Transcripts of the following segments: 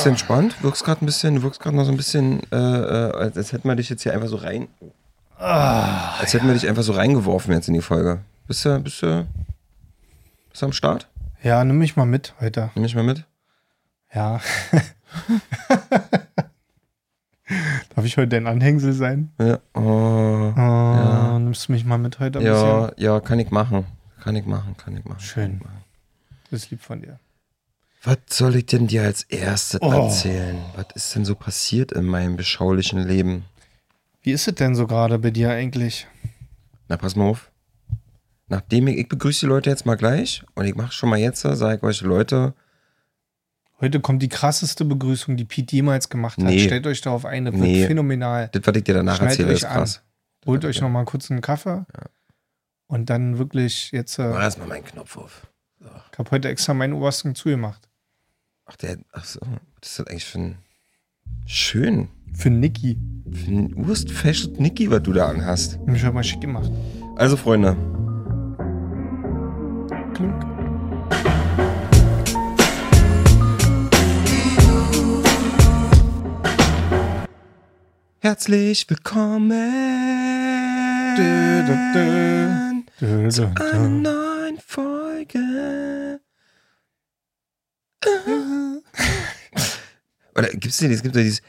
Bist du entspannt? Wirkst gerade ein bisschen, du wirkst gerade noch so ein bisschen, äh, äh, als, als hätten wir dich jetzt hier einfach so rein. als hätten wir dich einfach so reingeworfen jetzt in die Folge. Bist du, bist du, bist du am Start? Ja, nimm mich mal mit heute. Nimm mich mal mit. Ja. Darf ich heute dein Anhängsel sein? Ja, oh, Oh, Nimmst du mich mal mit heute ein ja, bisschen? ja, kann ich machen. Kann ich machen, kann ich machen. Schön. Ich machen. Das ist lieb von dir. Was soll ich denn dir als erstes Oh. erzählen? Was ist denn so passiert in meinem beschaulichen Leben? Wie ist es denn so gerade bei dir eigentlich? Na, pass mal auf. Nachdem ich, ich begrüße die Leute jetzt mal gleich und ich mache schon mal jetzt, sage ich euch, Leute, Heute kommt die krasseste Begrüßung, die Pete jemals gemacht hat. Nee. Stellt euch darauf ein, das wird Nee. phänomenal. das, was ich dir danach Schneidet erzähle, euch ist an. krass. Holt euch noch mal kurz einen Kaffee und dann wirklich jetzt. Mach Äh, erstmal meinen Knopf auf. ich habe heute extra meinen obersten zugemacht. Ach, der, ach so, das ist eigentlich für ein schön, Für Niki. für ein urstfashion Niki, was du da anhast. Hab Mich schon mal schick gemacht. Also, Freunde, Klunk. herzlich willkommen Dö, dö, dö. Dö, einer neuen Folge. Oder gibt's denn, es gibt ja dieses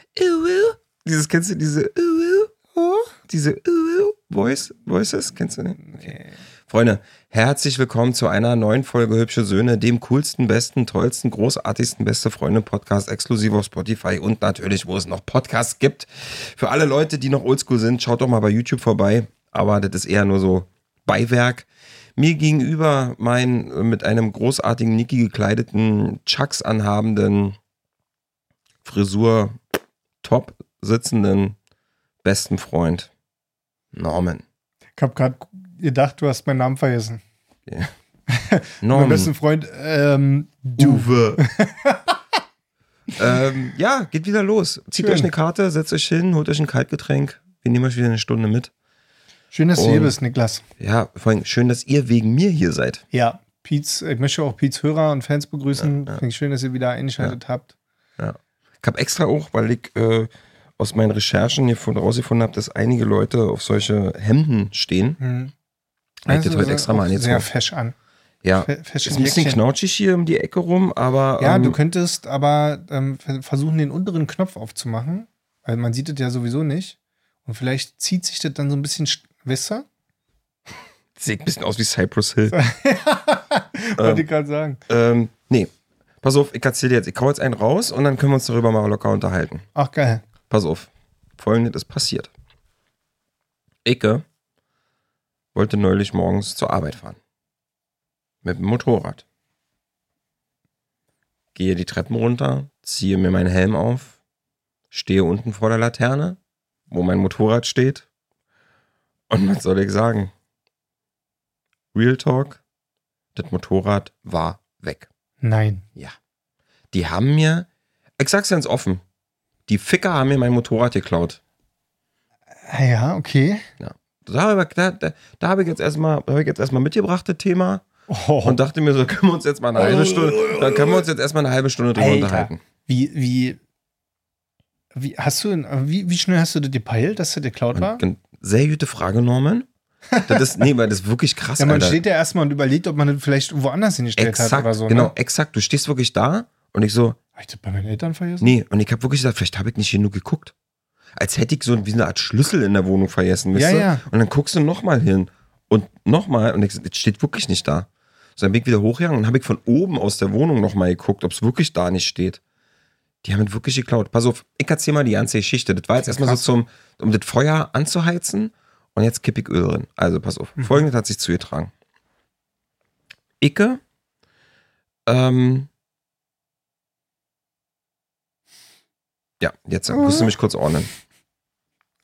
dieses, kennst du diese diese Voice, Voices, kennst du nicht? Nee. Freunde, herzlich willkommen zu einer neuen Folge Hübsche Söhne, dem coolsten, besten, tollsten, großartigsten Beste Freunde Podcast, exklusiv auf Spotify und natürlich, wo es noch Podcasts gibt. Für alle Leute, die noch oldschool sind, schaut doch mal bei YouTube vorbei, aber das ist eher nur so Beiwerk. Mir gegenüber mein äh, mit einem großartigen Niki gekleideten, Chucks anhabenden, Frisur top sitzenden besten Freund Norman. Ich habe gerade gedacht, du hast meinen Namen vergessen. Mein Norman. besten Freund, ähm, du. Uwe. ähm, ja, geht wieder los. Zieht Schön. euch eine Karte, setzt euch hin, holt euch ein Kaltgetränk. Wir nehmen euch wieder eine Stunde mit. Schön, dass du hier Und- bist, Niklas. Ja, vor allem schön, dass ihr wegen mir hier seid. Ja, Pietz, ich möchte auch Pietz Hörer und Fans begrüßen. Ja, ja. Finde ich schön, dass ihr wieder eingeschaltet habt. Ich habe extra auch, weil ich äh, aus meinen Recherchen hier von rausgefunden habe, dass einige Leute auf solche Hemden stehen. Hm. Ich das heute extra mal auch sehr angezogen. fesch an. Ja, fesch ist in ein bisschen knautschig hier um die Ecke rum, aber Ja, ähm, du könntest aber ähm, ver- versuchen, den unteren Knopf aufzumachen, weil man sieht es ja sowieso nicht. Und vielleicht zieht sich das dann so ein bisschen, du? sieht ein bisschen aus wie Cypress Hill. Wollte ich gerade sagen. ähm, nee, pass auf, ich erzähle dir jetzt, ich hau jetzt einen raus und dann können wir uns darüber mal locker unterhalten. Ach, geil. Pass auf. Folgendes ist passiert. Icke wollte neulich morgens zur Arbeit fahren. Mit dem Motorrad. Gehe die Treppen runter, ziehe mir meinen Helm auf, stehe unten vor der Laterne, wo mein Motorrad steht. Und was soll ich sagen? Real Talk, das Motorrad war weg. Nein. Ja. Die haben mir, ich sag's ganz offen, die Ficker haben mir mein Motorrad geklaut. Ah Ja, okay. Da habe ich, da, da, da habe ich jetzt erstmal, da habe ich jetzt erstmal mitgebracht, das Thema, Oh, und dachte mir so, können wir uns jetzt mal eine halbe Stunde, da können wir uns jetzt erstmal eine halbe Stunde drüber Alter. unterhalten. wie, wie, wie hast du, wie, wie schnell hast du das gepeilt, dass das geklaut war? Und, sehr gute Frage, Norman. Das ist, nee, weil das ist wirklich krass, Ja, man Alter. steht ja erstmal und überlegt, ob man das vielleicht woanders hingestellt hat exakt, oder so. genau, Ne? exakt. Du stehst wirklich da und ich so, Hab ich das bei meinen Eltern vergessen? nee, und ich habe wirklich gesagt, vielleicht habe ich nicht genug geguckt. Als hätte ich so wie eine Art Schlüssel in der Wohnung vergessen, weißt Ja, ja. Und dann guckst du nochmal hin und nochmal und ich, es steht wirklich nicht da. So, dann bin ich wieder hochgegangen und habe ich von oben aus der Wohnung nochmal geguckt, ob es wirklich da nicht steht. Die haben es wirklich geklaut. Pass auf, ich erzähl mal die ganze Geschichte. Das war jetzt erstmal so zum, um das Feuer anzuheizen und jetzt kipp ich Öl drin. Also pass auf. Mhm. Folgendes hat sich zugetragen. Icke, ähm, ja, jetzt musst du mich kurz ordnen.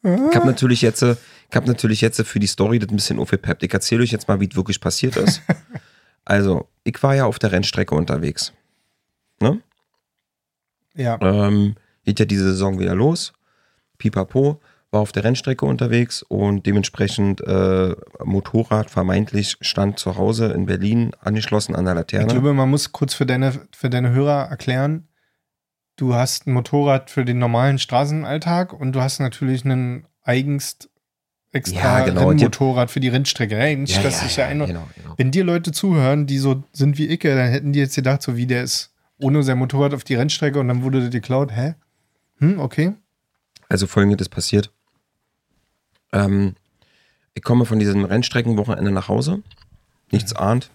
Ich habe natürlich jetzt, äh, ich habe natürlich jetzt für die Story das ein bisschen aufgepeppt. Ich erzähle euch jetzt mal, wie es wirklich passiert ist. also, ich war ja auf der Rennstrecke unterwegs. Ne? Ja. Ähm, geht ja diese Saison wieder los. Pipapo war auf der Rennstrecke unterwegs und dementsprechend äh, Motorrad vermeintlich stand zu Hause in Berlin angeschlossen an der Ich Laterne. glaube, man muss kurz für deine, für deine Hörer erklären, du hast ein Motorrad für den normalen Straßenalltag und du hast natürlich einen eigens extra Ja, genau. Rennmotorrad für die Rennstrecke. Hey, nicht, Ja, ja, ich ja, ja genau, genau. Wenn dir Leute zuhören, die so sind wie ich, dann hätten die jetzt gedacht, so wie der ist ohne sein Motorrad auf die Rennstrecke und dann wurde der geklaut. Hä? Hm, okay. Also folgendes ist passiert. Ähm, ich komme von diesem Rennstreckenwochenende nach Hause, nichts ahnt,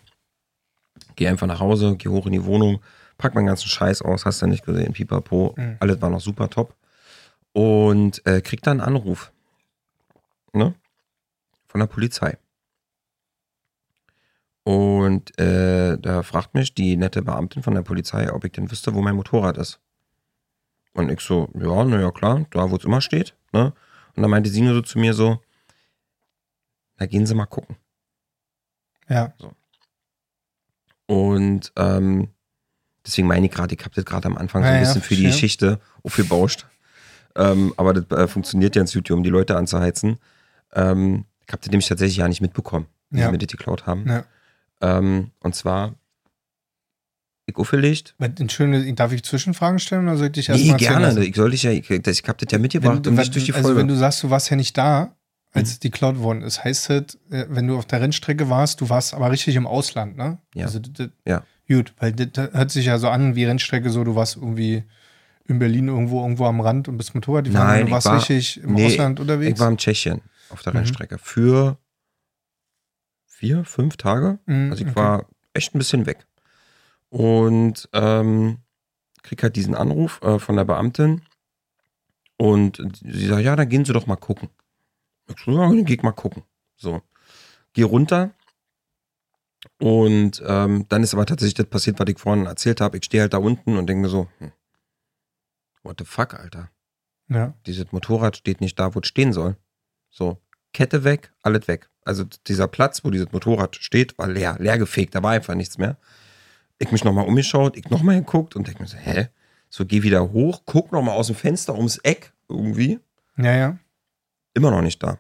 gehe einfach nach Hause, gehe hoch in die Wohnung, pack meinen ganzen Scheiß aus, hast du nicht gesehen, pipapo, Mhm. alles war noch super top und äh, krieg dann einen Anruf, ne, von der Polizei. Und äh, da fragt mich die nette Beamtin von der Polizei, ob ich denn wüsste, wo mein Motorrad ist. Und ich so, ja, naja, klar, da wo es immer steht. Ne? Und dann meinte sie nur so zu mir so, na gehen Sie mal gucken. Ja. Und ähm, deswegen meine ich gerade, ich habe das gerade am Anfang so Ja, ein ja, bisschen für die. Geschichte aufgebauscht. Ähm, aber das äh, funktioniert ja ins YouTube, um die Leute anzuheizen. Ähm, ich habe das nämlich tatsächlich ja nicht mitbekommen, wie Ja. sie mir das geklaut haben. ja. Ähm, und zwar, ich. Aber Entschuldigung, darf ich Zwischenfragen stellen oder soll ich dich Nee, erzählen gerne. lassen? Ich soll dich ja, ich, ich habe das ja mitgebracht Wenn, und nicht durch die also Folge. wenn du sagst, du warst ja nicht da, als Mhm. die geklaut worden ist, heißt das, äh, wenn du auf der Rennstrecke warst, du warst aber richtig im Ausland, ne? Ja. Also, das, Ja. Gut, weil das hört sich ja so an wie Rennstrecke, so du warst irgendwie in Berlin irgendwo irgendwo am Rand und bist Motorrad gefahren Nein, du ich warst war- richtig im nee, Ausland unterwegs. Ich war in Tschechien auf der Mhm. Rennstrecke für vier, fünf Tage. Mhm, Also ich okay. war echt ein bisschen weg. Und ähm, krieg halt diesen Anruf äh, von der Beamtin und sie sagt, ja, dann gehen Sie doch mal gucken. Ich so, ja, dann geh ich mal gucken. So, geh runter und ähm, dann ist aber tatsächlich das passiert, was ich vorhin erzählt habe. Ich stehe halt da unten und denke mir so, hm, what the fuck, Alter Ja. dieses Motorrad steht nicht da, wo es stehen soll. So, Kette weg, alles weg. Also dieser Platz, wo dieses Motorrad steht, war leer, leer gefegt, da war einfach nichts mehr. Ich mich nochmal umgeschaut, ich nochmal geguckt und denke mir so, hä? So, geh wieder hoch, guck nochmal aus dem Fenster ums Eck irgendwie. Ja, ja. Immer noch nicht da.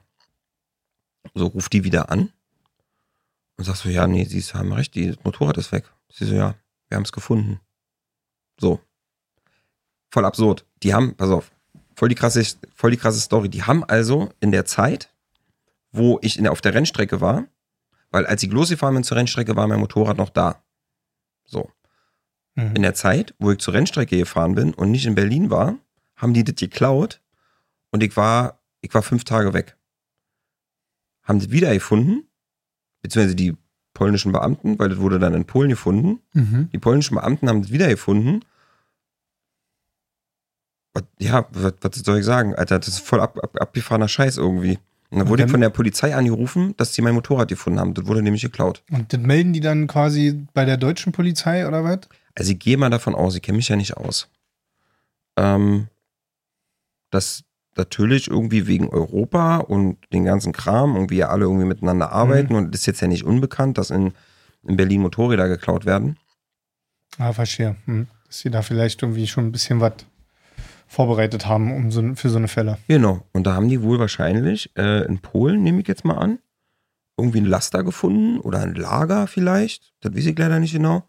So, ruf die wieder an und sag so, ja, nee, sie haben recht, die- das Motorrad ist weg. Sie so, ja, wir haben es gefunden. So. Voll absurd. Die haben, pass auf, voll die krasse, voll die krasse Story. Die haben also in der Zeit, wo ich in auf der Rennstrecke war, weil als ich losgefahren bin zur Rennstrecke, war mein Motorrad noch da. So. Mhm. In der Zeit, wo ich zur Rennstrecke gefahren bin und nicht in Berlin war, haben die das geklaut und ich war, ich war fünf Tage weg. Haben das wieder gefunden, beziehungsweise die polnischen Beamten, weil das wurde dann in Polen gefunden. Mhm. Die polnischen Beamten haben das wieder gefunden. Was- Ja, was, was soll ich sagen, Alter, das ist voll ab, ab, abgefahrener Scheiß irgendwie. Und dann Und wurde ich dann- von der Polizei angerufen, dass sie mein Motorrad gefunden haben. Das wurde nämlich geklaut. Und das melden die dann quasi bei der deutschen Polizei oder was? Also ich gehe mal davon aus, ich kenne mich ja nicht aus, ähm, dass natürlich irgendwie wegen Europa und den ganzen Kram irgendwie ja alle irgendwie miteinander arbeiten und es ist jetzt ja nicht unbekannt, dass in, in Berlin Motorräder geklaut werden. Ah, verstehe. Hm. Dass sie da vielleicht irgendwie schon ein bisschen was vorbereitet haben um so, für so eine Fälle. Genau. Und da haben die wohl wahrscheinlich äh, in Polen, nehme ich jetzt mal an, irgendwie ein Laster gefunden oder ein Lager vielleicht. Das weiß ich leider nicht genau.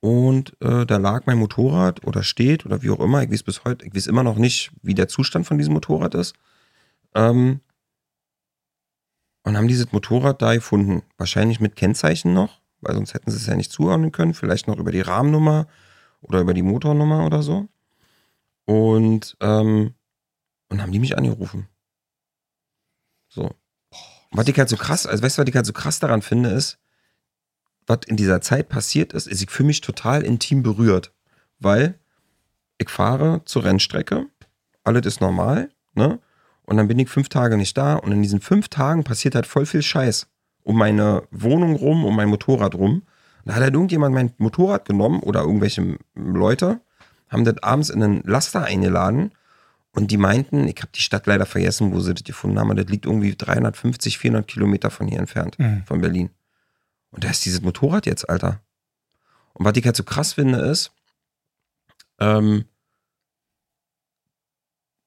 Und äh, da lag mein Motorrad oder steht oder wie auch immer. Ich weiß bis heute, ich weiß immer noch nicht, wie der Zustand von diesem Motorrad ist. Ähm, und haben dieses Motorrad da gefunden. Wahrscheinlich mit Kennzeichen noch, weil sonst hätten sie es ja nicht zuordnen können. Vielleicht noch über die Rahmennummer oder über die Motornummer oder so. Und, ähm, und haben die mich angerufen. So. Was ich halt so krass, also weißt du, was ich halt so krass daran finde, ist, was in dieser Zeit passiert ist, ist, ich fühle mich total intim berührt. Weil ich fahre zur Rennstrecke, alles ist normal, ne? Und dann bin ich fünf Tage nicht da und in diesen fünf Tagen passiert halt voll viel Scheiß. Um meine Wohnung rum, um mein Motorrad rum. Da hat halt irgendjemand mein Motorrad genommen oder irgendwelche Leute, haben das abends in einen Laster eingeladen und die meinten, ich habe die Stadt leider vergessen, wo sie das gefunden haben, aber das liegt irgendwie 350, 400 Kilometer von hier entfernt, Mhm. von Berlin. Und da ist dieses Motorrad jetzt, Alter. Und was ich halt so krass finde, ist, ähm,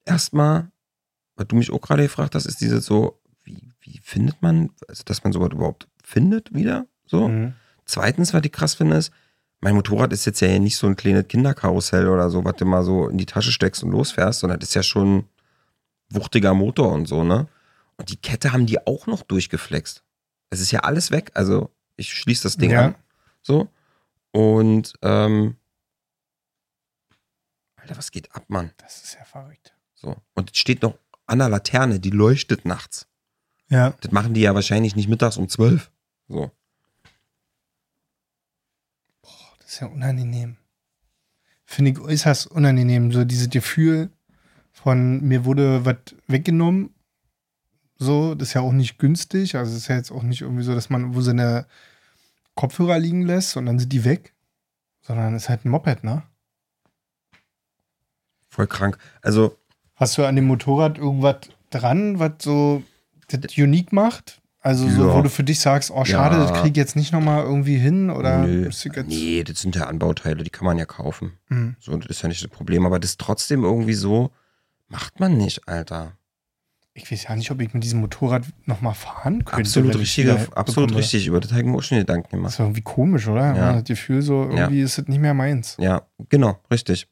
erstmal, was du mich auch gerade gefragt hast, ist dieses so, wie, wie findet man, also dass man sowas überhaupt findet wieder, so. Mhm. Zweitens, was ich krass finde, ist, mein Motorrad ist jetzt ja nicht so ein kleines Kinderkarussell oder so, was du mal so in die Tasche steckst und losfährst, sondern das ist ja schon ein wuchtiger Motor und so, ne? Und die Kette haben die auch noch durchgeflext. Es ist ja alles weg. Also ich schließe das Ding Ja. an. So. Und ähm, Alter, was geht ab, Mann? Das ist ja verrückt. So. Und es steht noch an der Laterne, die leuchtet nachts. Ja. Das machen die ja wahrscheinlich nicht mittags um zwölf. So. Das ist ja unangenehm. Finde ich äußerst unangenehm. So dieses Gefühl von mir wurde was weggenommen. So, das ist ja auch nicht günstig. Also es ist ja jetzt auch nicht irgendwie so, dass man wo seine Kopfhörer liegen lässt und dann sind die weg. Sondern es ist halt ein Moped, ne? Voll krank. Also, Hast du an dem Motorrad irgendwas dran, was so das unique macht? Also so, Ja. wo du für dich sagst, oh schade, Ja. das krieg ich jetzt nicht nochmal irgendwie hin oder nö, nee, das sind ja Anbauteile, die kann man ja kaufen. Hm. So, das ist ja nicht das Problem. Aber das trotzdem irgendwie so, macht man nicht, Alter. Ich weiß ja nicht, ob ich mit diesem Motorrad nochmal fahren könnte. Absolut wenn ich richtig, wieder absolut bekomme. richtig. Über das habe ich mir auch schon Gedanken Das gemacht. ist irgendwie komisch, oder? Ja. Man hat das Gefühl, so irgendwie ist es nicht mehr meins. Ja, genau, richtig.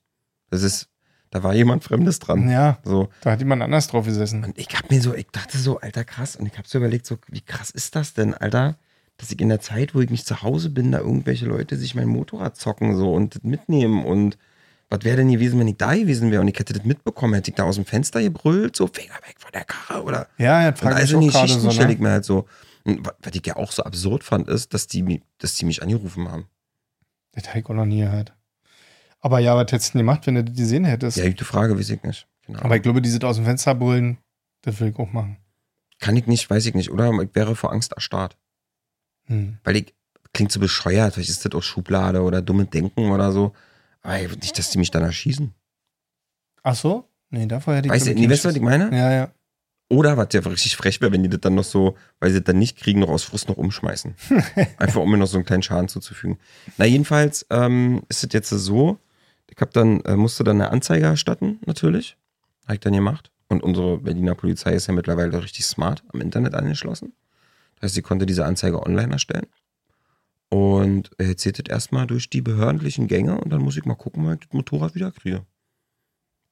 Das ist, da war jemand Fremdes dran. Ja, So. da hat jemand anders drauf gesessen. Und ich hab mir so, ich dachte so, Alter, krass. Und ich hab so überlegt, so, wie krass ist das denn, Alter? Dass ich in der Zeit, wo ich nicht zu Hause bin, da irgendwelche Leute sich mein Motorrad zocken so und das mitnehmen und was wäre denn gewesen, wenn ich da gewesen wäre und ich hätte das mitbekommen, hätte ich da aus dem Fenster gebrüllt, so Finger weg von der Karre oder Ja, ja, frage ich also auch die gerade Geschichten so. stelle ich Ne? mir halt so. Und wa- was ich ja auch so absurd fand, ist, dass die, dass die mich angerufen haben. Habe ich auch noch nie gehört. Aber ja, was hättest du denn gemacht, wenn du das gesehen hättest? Ja, gute Frage, weiß ich nicht. Genau. Aber ich glaube, die sind aus dem Fenster brüllen, das will ich auch machen. Kann ich nicht, weiß ich nicht. Oder ich wäre vor Angst erstarrt. Hm. Weil ich, klingt so bescheuert, vielleicht ist das auch Schublade oder dumme Denken oder so. Aber ich- nicht, dass die mich dann erschießen. Ach so? Nee, davor hätte ich. Weißt du, nee, weißt du, was ich meine? Ja, ja. Oder was ja richtig frech wäre, wenn die das dann noch so, weil sie das dann nicht kriegen, noch aus Frust noch umschmeißen. Einfach um mir noch so einen kleinen Schaden zuzufügen. Na, jedenfalls ähm, ist es jetzt so, ich hab dann, äh, musste dann eine Anzeige erstatten, natürlich. Habe ich dann gemacht. Und unsere Berliner Polizei ist ja mittlerweile richtig smart am Internet angeschlossen. Das heißt, sie konnte diese Anzeige online erstellen. Und jetzt geht das erstmal durch die behördlichen Gänge und dann muss ich mal gucken, wann ich das Motorrad wieder kriege.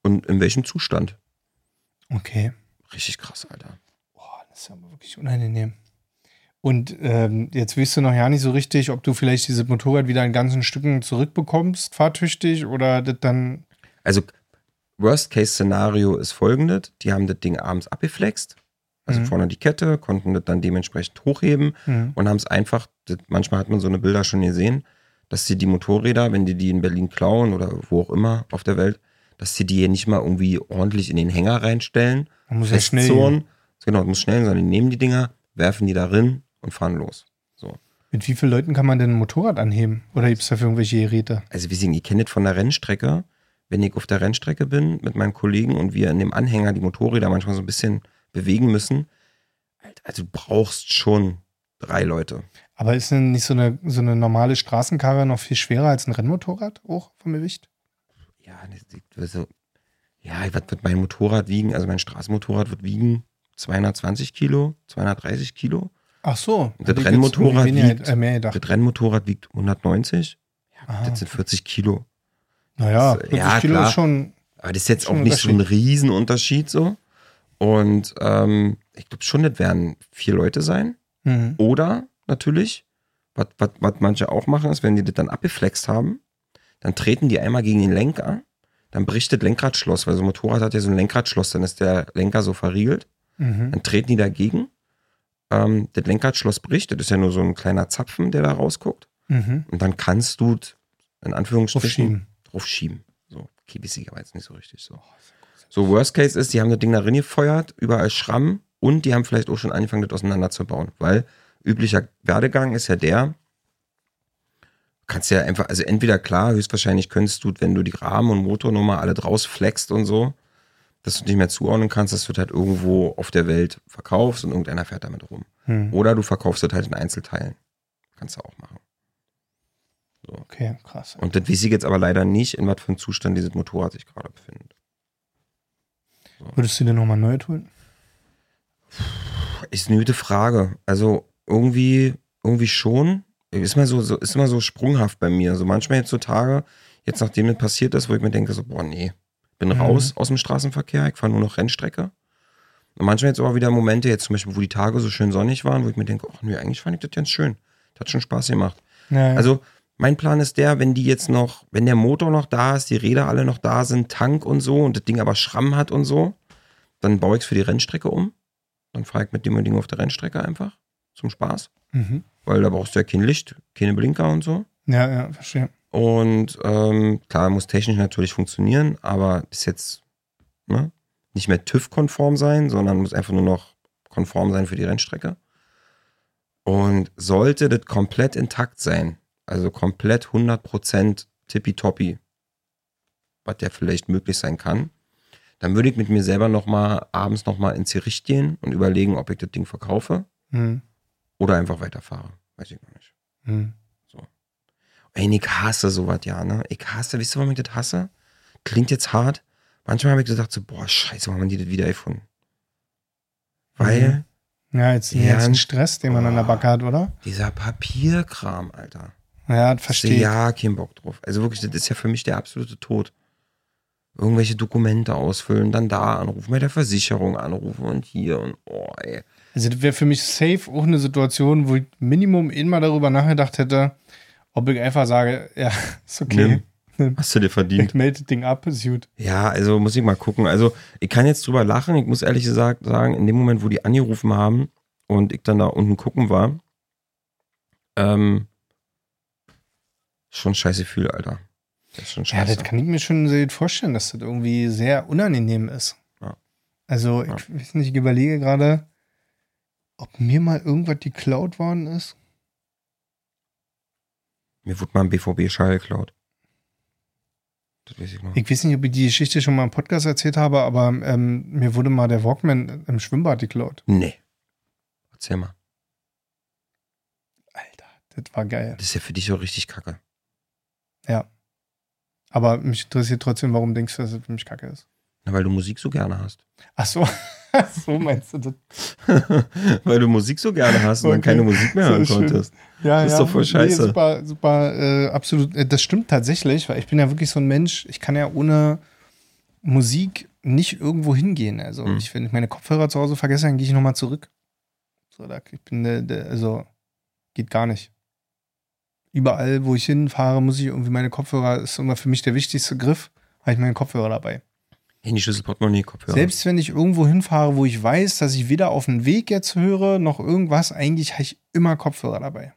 Und in welchem Zustand. Okay. Richtig krass, Alter. Boah, das ist aber wirklich unangenehm. Und ähm, jetzt weißt du noch ja nicht so richtig, ob du vielleicht dieses Motorrad wieder in ganzen Stücken zurückbekommst, fahrtüchtig, oder das dann. Also, Worst-Case-Szenario ist folgendes: Die haben das Ding abends abgeflext, also Mhm. vorne die Kette, konnten das dann dementsprechend hochheben Hm. und haben es einfach, das, manchmal hat man so eine Bilder schon gesehen, dass sie die Motorräder, wenn die die in Berlin klauen oder wo auch immer auf der Welt, dass sie die hier nicht mal irgendwie ordentlich in den Hänger reinstellen, Man muss ja schnell. Genau, das muss schnell sein. Die nehmen die Dinger, werfen die da rein und fahren los. So. Mit wie vielen Leuten kann man denn ein Motorrad anheben? Oder gibt es dafür irgendwelche Geräte? also wie Sie, ihr kennt das von der Rennstrecke. Wenn ich auf der Rennstrecke bin mit meinen Kollegen und wir in dem Anhänger die Motorräder manchmal so ein bisschen bewegen müssen, also du brauchst schon drei Leute. Aber ist denn nicht so eine, so eine normale Straßenkarre noch viel schwerer als ein Rennmotorrad, auch vom Gewicht? Ja, das- das- so, ja, was wird mein Motorrad wiegen? Also mein Straßenmotorrad wird wiegen 220 Kilo, 230 Kilo. Ach so. Das Rennmotorrad wiegt- äh. Das Rennmotorrad wiegt 190. Aha. Das sind 40 Kilo. Naja, das- 40 ja, Kilo klar. ist schon. Aber das ist jetzt auch nicht so ein Unterschied. Riesenunterschied so. Und ähm, ich glaube schon, das werden vier Leute sein. Mhm. Oder natürlich, was manche auch machen, ist, wenn die das dann abgeflext haben, dann treten die einmal gegen den Lenker, dann bricht das Lenkradschloss, weil so ein Motorrad hat ja so ein Lenkradschloss, dann ist der Lenker so verriegelt. Mhm. Dann treten die dagegen. Ähm, das Lenkradschloss bricht, das ist ja nur so ein kleiner Zapfen, der da rausguckt. Mhm. Und dann kannst du in Anführungsstrichen Aufschieben. drauf schieben. So, ich aber jetzt nicht so richtig so. So, Worst Case ist, die haben das Ding da rein gefeuert, überall Schramm und die haben vielleicht auch schon angefangen, das auseinanderzubauen. Weil üblicher Werdegang ist ja der, kannst ja einfach, also entweder klar, höchstwahrscheinlich könntest du, wenn du die Rahmen und Motornummer alle draus flext und so, dass du nicht mehr zuordnen kannst, dass du das halt irgendwo auf der Welt verkaufst und irgendeiner fährt damit rum. Mhm. Oder du verkaufst das halt in Einzelteilen. Kannst du auch machen. Okay, krass. Und das weiß ich jetzt aber leider nicht, in was für einem Zustand dieses Motorrad sich gerade befindet. Würdest du dir nochmal neu holen? Ist eine gute Frage. Also irgendwie, irgendwie schon. ist immer so, so, ist immer so sprunghaft bei mir. So manchmal jetzt so Tage, jetzt nachdem das passiert ist, wo ich mir denke, so, boah, nee, bin Mhm. raus aus dem Straßenverkehr, ich fahre nur noch Rennstrecke. Und manchmal jetzt aber wieder Momente, jetzt zum Beispiel, wo die Tage so schön sonnig waren, wo ich mir denke, ach nee, eigentlich fand ich das ganz schön. Das hat schon Spaß gemacht. Ja. Also, mein Plan ist der, wenn die jetzt noch, wenn der Motor noch da ist, die Räder alle noch da sind, Tank und so und das Ding aber Schramm hat und so, dann baue ich es für die Rennstrecke um. Dann fahre ich mit dem Ding auf der Rennstrecke einfach zum Spaß. mhm. Weil da brauchst du ja kein Licht, keine Blinker und so. ja, ja, verstehe. Und ähm, klar, muss technisch natürlich funktionieren, aber ist jetzt ne, nicht mehr TÜV-konform sein, sondern muss einfach nur noch konform sein für die Rennstrecke. Und sollte das komplett intakt sein, also komplett 100% tippitoppi, was ja vielleicht möglich sein kann, dann würde ich mit mir selber nochmal abends nochmal ins Gericht gehen und überlegen, ob ich das Ding verkaufe Mhm. oder einfach weiterfahre. Weiß ich noch nicht. Mhm. Ey, ich hasse sowas, ja, ne? Ich hasse, wisst ihr, warum ich das hasse? Klingt jetzt hart. Manchmal habe ich gedacht, so, boah, scheiße, warum haben die das wieder erfunden? Weil Ja, jetzt, Ja, jetzt ein Stress, den man an der. Backe hat, oder? dieser Papierkram, Alter. Ja, verstehe. Ja, kein Bock drauf. Also wirklich, das ist ja für mich der absolute Tod. Irgendwelche Dokumente ausfüllen, dann da anrufen, bei der Versicherung anrufen und hier und oh, ey. Also das wäre für mich safe auch eine Situation, wo ich Minimum immer darüber nachgedacht hätte, ob ich einfach sage, ja, ist okay. Nimm. Hast du dir verdient. Ich melde das Ding ab, ist gut. Ja, also muss ich mal gucken. Also ich kann jetzt drüber lachen. Ich muss ehrlich gesagt sagen, in dem Moment, wo die angerufen haben und ich dann da unten gucken war, ähm, schon ein scheiß Gefühl, Alter. Das ist schon Ja, scheiße. das kann ich mir schon sehr gut vorstellen, dass das irgendwie sehr unangenehm ist. Ja. Also, ich Ja. weiß nicht, ich überlege gerade, ob mir mal irgendwas geklaut worden ist. Mir wurde mal ein BVB-Schall geklaut. Das weiß ich noch. Ich weiß nicht, ob ich die Geschichte schon mal im Podcast erzählt habe, aber ähm, mir wurde mal der Walkman im Schwimmbad geklaut. nee. Erzähl mal. Alter, das war geil. Das ist ja für dich so richtig kacke. Ja. Aber mich interessiert trotzdem, warum denkst du, dass es für mich kacke ist? Na, weil du Musik so gerne hast. Ach so, so meinst du das? weil du Musik so gerne hast und dann Okay. keine Musik mehr So hören schön. konntest. Ja, Das ist doch voll scheiße. super, super, äh, absolut. Äh, Das stimmt tatsächlich, weil ich bin ja wirklich so ein Mensch, ich kann ja ohne Musik nicht irgendwo hingehen. Also, Mhm. ich, wenn ich meine Kopfhörer zu Hause vergesse, dann gehe ich nochmal zurück. So, da, ich bin, der, der, also, geht gar nicht. Überall, wo ich hinfahre, muss ich irgendwie meine Kopfhörer, ist immer für mich der wichtigste Griff, habe ich meine Kopfhörer dabei. Handy, Schlüssel, Portemonnaie, Kopfhörer. Selbst wenn ich irgendwo hinfahre, wo ich weiß, dass ich weder auf dem Weg jetzt höre, noch irgendwas, eigentlich habe ich immer Kopfhörer dabei.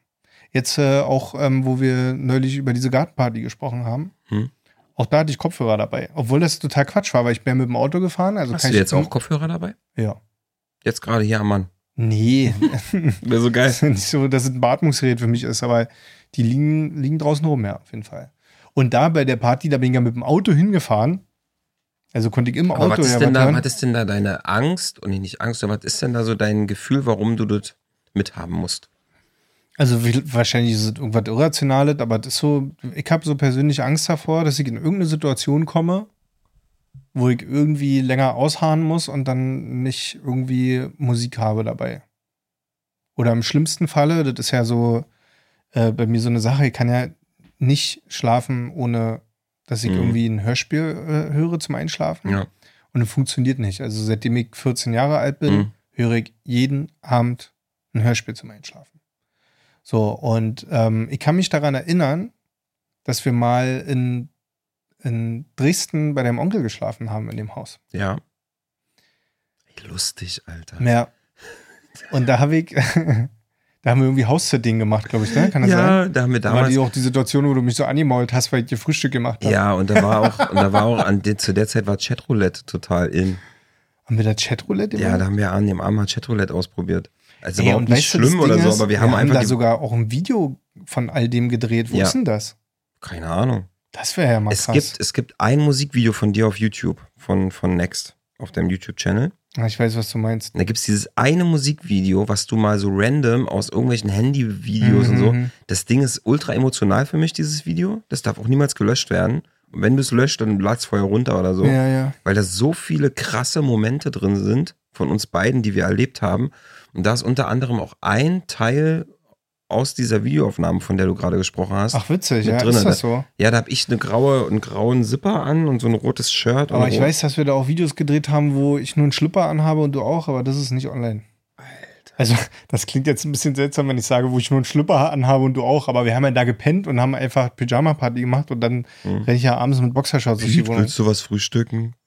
Jetzt äh, auch, ähm, wo wir neulich über diese Gartenparty gesprochen haben, Hm. auch da hatte ich Kopfhörer dabei. Obwohl das total Quatsch war, weil ich bin mit dem Auto gefahren. Also Hast du jetzt auch Kopfhörer dabei? Ja. Jetzt gerade hier am Mann. Nee, Wäre so geil. das ist nicht so, dass es ein Beatmungsgerät für mich ist, aber die liegen, liegen draußen rum, ja, auf jeden Fall. Und da bei der Party, da bin ich ja mit dem Auto hingefahren. Also konnte ich im Aber Auto was ist, ja denn da, was ist denn da deine Angst? Und nicht Angst, aber was ist denn da so dein Gefühl, warum du das mithaben musst? Also wahrscheinlich ist es irgendwas Irrationales, aber das ist so, ich habe so persönlich Angst davor, dass ich in irgendeine Situation komme, wo ich irgendwie länger ausharren muss und dann nicht irgendwie Musik habe dabei. Oder im schlimmsten Falle, das ist ja so äh, bei mir so eine Sache, ich kann ja nicht schlafen, ohne dass ich Mhm. irgendwie ein Hörspiel äh, höre zum Einschlafen. Ja. Und es funktioniert nicht. Also seitdem ich 14 Jahre alt bin, Mhm. höre ich jeden Abend ein Hörspiel zum Einschlafen. So, und ähm, ich kann mich daran erinnern, dass wir mal in, in Dresden bei deinem Onkel geschlafen haben in dem Haus. Ja. Lustig, Alter. Ja. Und da habe ich, da haben wir irgendwie Haussitting gemacht, glaube ich, ne? Kann das sein? ja, da haben wir Da war damals. die auch die Situation, wo du mich so angemault hast, weil ich dir Frühstück gemacht habe. Ja, und da war auch, und da war auch an zu der Zeit war Chatroulette total in. Haben wir da Chatroulette Ja, da haben wir an dem Abend mal Chatroulette ausprobiert. Also Ey, überhaupt und nicht schlimm oder so, ist, aber wir haben einfach da die, sogar auch ein Video von all dem gedreht. Wo Ja. ist denn das? keine Ahnung. Das wäre ja mal Es krass. gibt, es gibt ein Musikvideo von dir auf YouTube, von, von Next, auf deinem YouTube-Channel. Ah, ich weiß, was du meinst. Da gibt es dieses eine Musikvideo, was du mal so random aus irgendwelchen Handyvideos und so. Mhm. Das Ding ist ultra emotional für mich, dieses Video. Das darf auch niemals gelöscht werden. Und wenn du es löscht, dann lad's vorher runter oder so. Ja, ja. Weil da so viele krasse Momente drin sind von uns beiden, die wir erlebt haben. Und da ist unter anderem auch ein Teil aus dieser Videoaufnahme, von der du gerade gesprochen hast. Ach, witzig, ja, drinne. ist das so? Ja, da habe ich eine graue, einen grauen Zipper an und so ein rotes Shirt. Aber ich rot- weiß, dass wir da auch Videos gedreht haben, wo ich nur einen Schlüpper anhabe und du auch, aber das ist nicht online. Also, das klingt jetzt ein bisschen seltsam, wenn ich sage, wo ich nur einen Schlüpper anhabe und du auch, aber wir haben ja da gepennt und haben einfach Pyjama-Party gemacht und dann renne ich ja abends mit Boxershorts durch die Wohnung. willst du was frühstücken?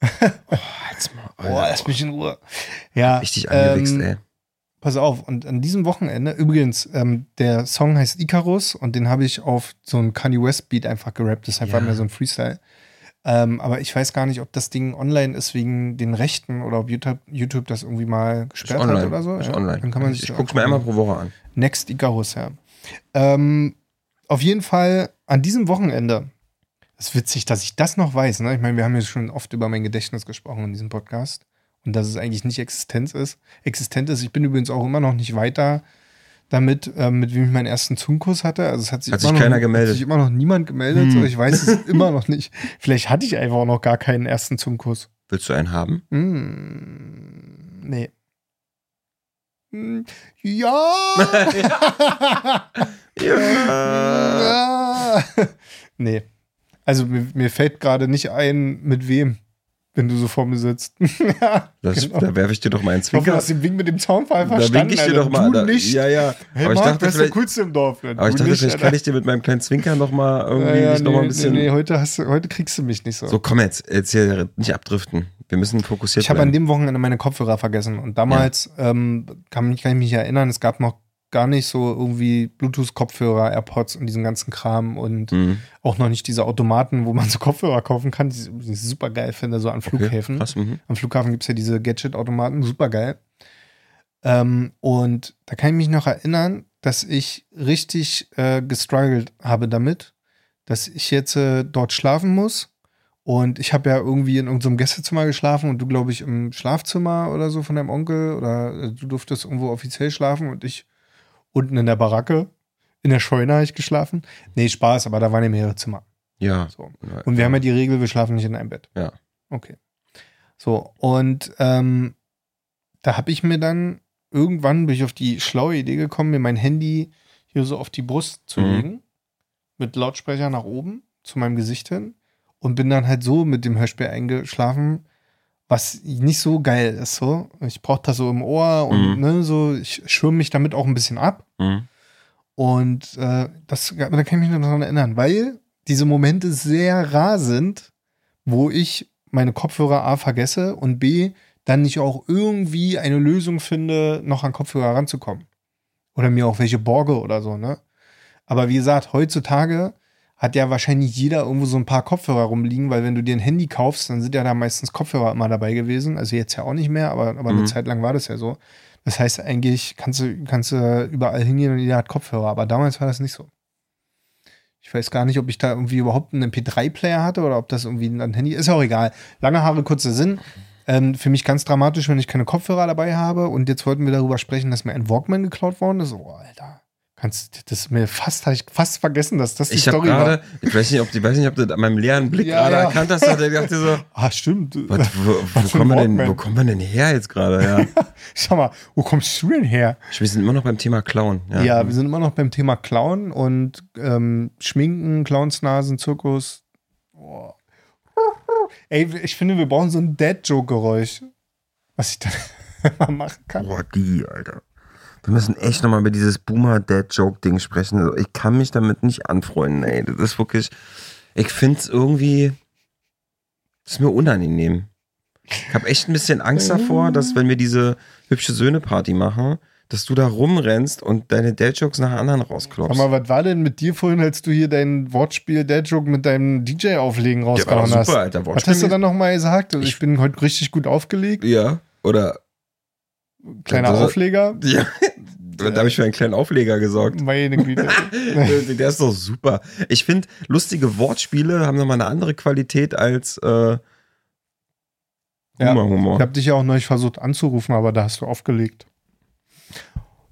oh, jetzt mal. Boah, Alter. lass mich in Ruhe. Ja, Richtig angewichst, ähm, ey. Pass auf, und an diesem Wochenende, übrigens, ähm, der Song heißt Icarus und den habe ich auf so einen Kanye West Beat einfach gerappt. Das ist einfach Ja. mehr so ein Freestyle. Ähm, aber ich weiß gar nicht, ob das Ding online ist wegen den Rechten oder ob YouTube, YouTube das irgendwie mal gesperrt hat oder so. Ist Ja, online. Dann kann man ich sich ich guck's mir einmal pro Woche an. Next Icarus, ja. Ähm, auf jeden Fall an diesem Wochenende. Es ist witzig, dass ich das noch weiß. Ne? Ich meine, wir haben ja schon oft über mein Gedächtnis gesprochen in diesem Podcast. Und dass es eigentlich nicht Existenz ist. Existent ist. Ich bin übrigens auch immer noch nicht weiter damit, ähm, mit wem ich meinen ersten Zungenkuss hatte. Also es hat sich, Hat immer sich noch, keiner gemeldet. Hat sich immer noch niemand gemeldet. Hm. So, ich weiß es immer noch nicht. Vielleicht hatte ich einfach auch noch gar keinen ersten Zungenkuss. Willst du einen haben? Hm, nee. Hm, ja! Ja. nee. Also mir, mir fällt gerade nicht ein, mit wem, wenn du so vor mir sitzt. ja, Das, genau. Da werfe ich dir doch mal einen Ich hoffe, du Zwinker. hast den Wink mit dem Zaunfall Da verstanden. wink ich dir Alter. doch mal. Du Da, nicht. Ja, ja. Hey, aber ich Marc, dachte, wer ist der Coolste im Dorf? Aber ich dachte, nicht, vielleicht Alter. kann ich dir mit meinem kleinen Zwinker noch mal irgendwie Ja, ja, dich noch mal ein nee, bisschen. Nee, nee, heute, hast du, heute kriegst du mich nicht so. So, komm jetzt, jetzt hier nicht abdriften. Wir müssen fokussiert ich habe an dem Wochenende meine Kopfhörer vergessen. Und damals ähm, kann, kann ich mich erinnern, es gab noch gar nicht so irgendwie Bluetooth-Kopfhörer, AirPods und diesen ganzen Kram und Mhm. auch noch nicht diese Automaten, wo man so Kopfhörer kaufen kann, die ich super geil finde, so an Flughäfen. Krass, mhm. Am Flughafen gibt es ja diese Gadget-Automaten, super geil. Ähm, und da kann ich mich noch erinnern, dass ich richtig äh, gestruggelt habe damit, dass ich jetzt äh, dort schlafen muss. Und ich habe ja irgendwie in irgendeinem Gästezimmer geschlafen und du, glaube ich, im Schlafzimmer oder so von deinem Onkel oder äh, du durftest irgendwo offiziell schlafen und ich unten in der Baracke, in der Scheune habe ich geschlafen. Nee, Spaß, aber da waren ja mehrere Zimmer. Ja. So. Und wir haben ja die Regel, wir schlafen nicht in einem Bett. Ja. Okay. So, und ähm, da habe ich mir dann irgendwann bin ich auf die schlaue Idee gekommen, mir mein Handy hier so auf die Brust zu Mhm. legen, mit Lautsprecher nach oben zu meinem Gesicht hin und bin dann halt so mit dem Hörspiel eingeschlafen, was nicht so geil ist. So, ich brauche das so im Ohr und Mhm. ne, so, ich schirme mich damit auch ein bisschen ab. Mhm. Und äh, das, da kann ich mich noch daran erinnern, weil diese Momente sehr rar sind, wo ich meine Kopfhörer A vergesse und B dann nicht auch irgendwie eine Lösung finde, noch an Kopfhörer ranzukommen. Oder mir auch welche borge oder so, ne? Aber wie gesagt, heutzutage hat ja wahrscheinlich jeder irgendwo so ein paar Kopfhörer rumliegen, weil wenn du dir ein Handy kaufst, dann sind ja da meistens Kopfhörer immer dabei gewesen. Also jetzt ja auch nicht mehr, aber, aber eine Mhm. Zeit lang war das ja so. Das heißt, eigentlich kannst du, kannst du überall hingehen und jeder hat Kopfhörer, aber damals war das nicht so. Ich weiß gar nicht, ob ich da irgendwie überhaupt einen MP3-Player hatte oder ob das irgendwie ein Handy ist. auch egal. Lange Haare, kurzer Sinn. Ähm, für mich ganz dramatisch, wenn ich keine Kopfhörer dabei habe. Und jetzt wollten wir darüber sprechen, dass mir ein Walkman geklaut worden ist. Oh, Alter. Kannst, das ist mir fast, habe ich fast vergessen, dass das die Ich habe Story war. gerade, ich weiß nicht, ob du, weiß nicht, ob du an meinem leeren Blick Ja, gerade ja. erkannt hast, aber ich dachte so, Ah, stimmt. was, wo, wo, kommen wir denn, wo kommen wir denn her jetzt gerade? Ja. Schau mal, wo kommst du denn her? Wir sind immer noch beim Thema Clown. Ja, Ja, wir sind immer noch beim Thema Clown und ähm, Schminken, Clownsnasen, Zirkus. Oh. Ey, ich finde, wir brauchen so ein Dad-Joke-Geräusch, was ich dann mal machen kann. Boah, die, Alter. Wir müssen echt nochmal über dieses Boomer-Dad-Joke-Ding sprechen. Also ich kann mich damit nicht anfreunden, ey. Das ist wirklich, ich finde es irgendwie, das ist mir unangenehm. Ich habe echt ein bisschen Angst davor, dass wenn wir diese hübsche Söhne-Party machen, dass du da rumrennst und deine Dad-Jokes nach anderen rausklopfst. mal, was war denn mit dir vorhin, als du hier dein Wortspiel Dad-Joke mit deinem DJ-Auflegen Der war rausgehauen super, hast? Alter. Was hast du dann nochmal gesagt? Ich, Ich- bin heute richtig gut aufgelegt. Ja, oder, Kleiner Das- Aufleger. ja, da habe ich für einen kleinen Aufleger gesorgt. Meine Güte. Der ist doch super. Ich finde, lustige Wortspiele haben nochmal eine andere Qualität als äh, Ja. Humor-Humor. Ich habe dich ja auch neulich versucht anzurufen, aber da hast du aufgelegt.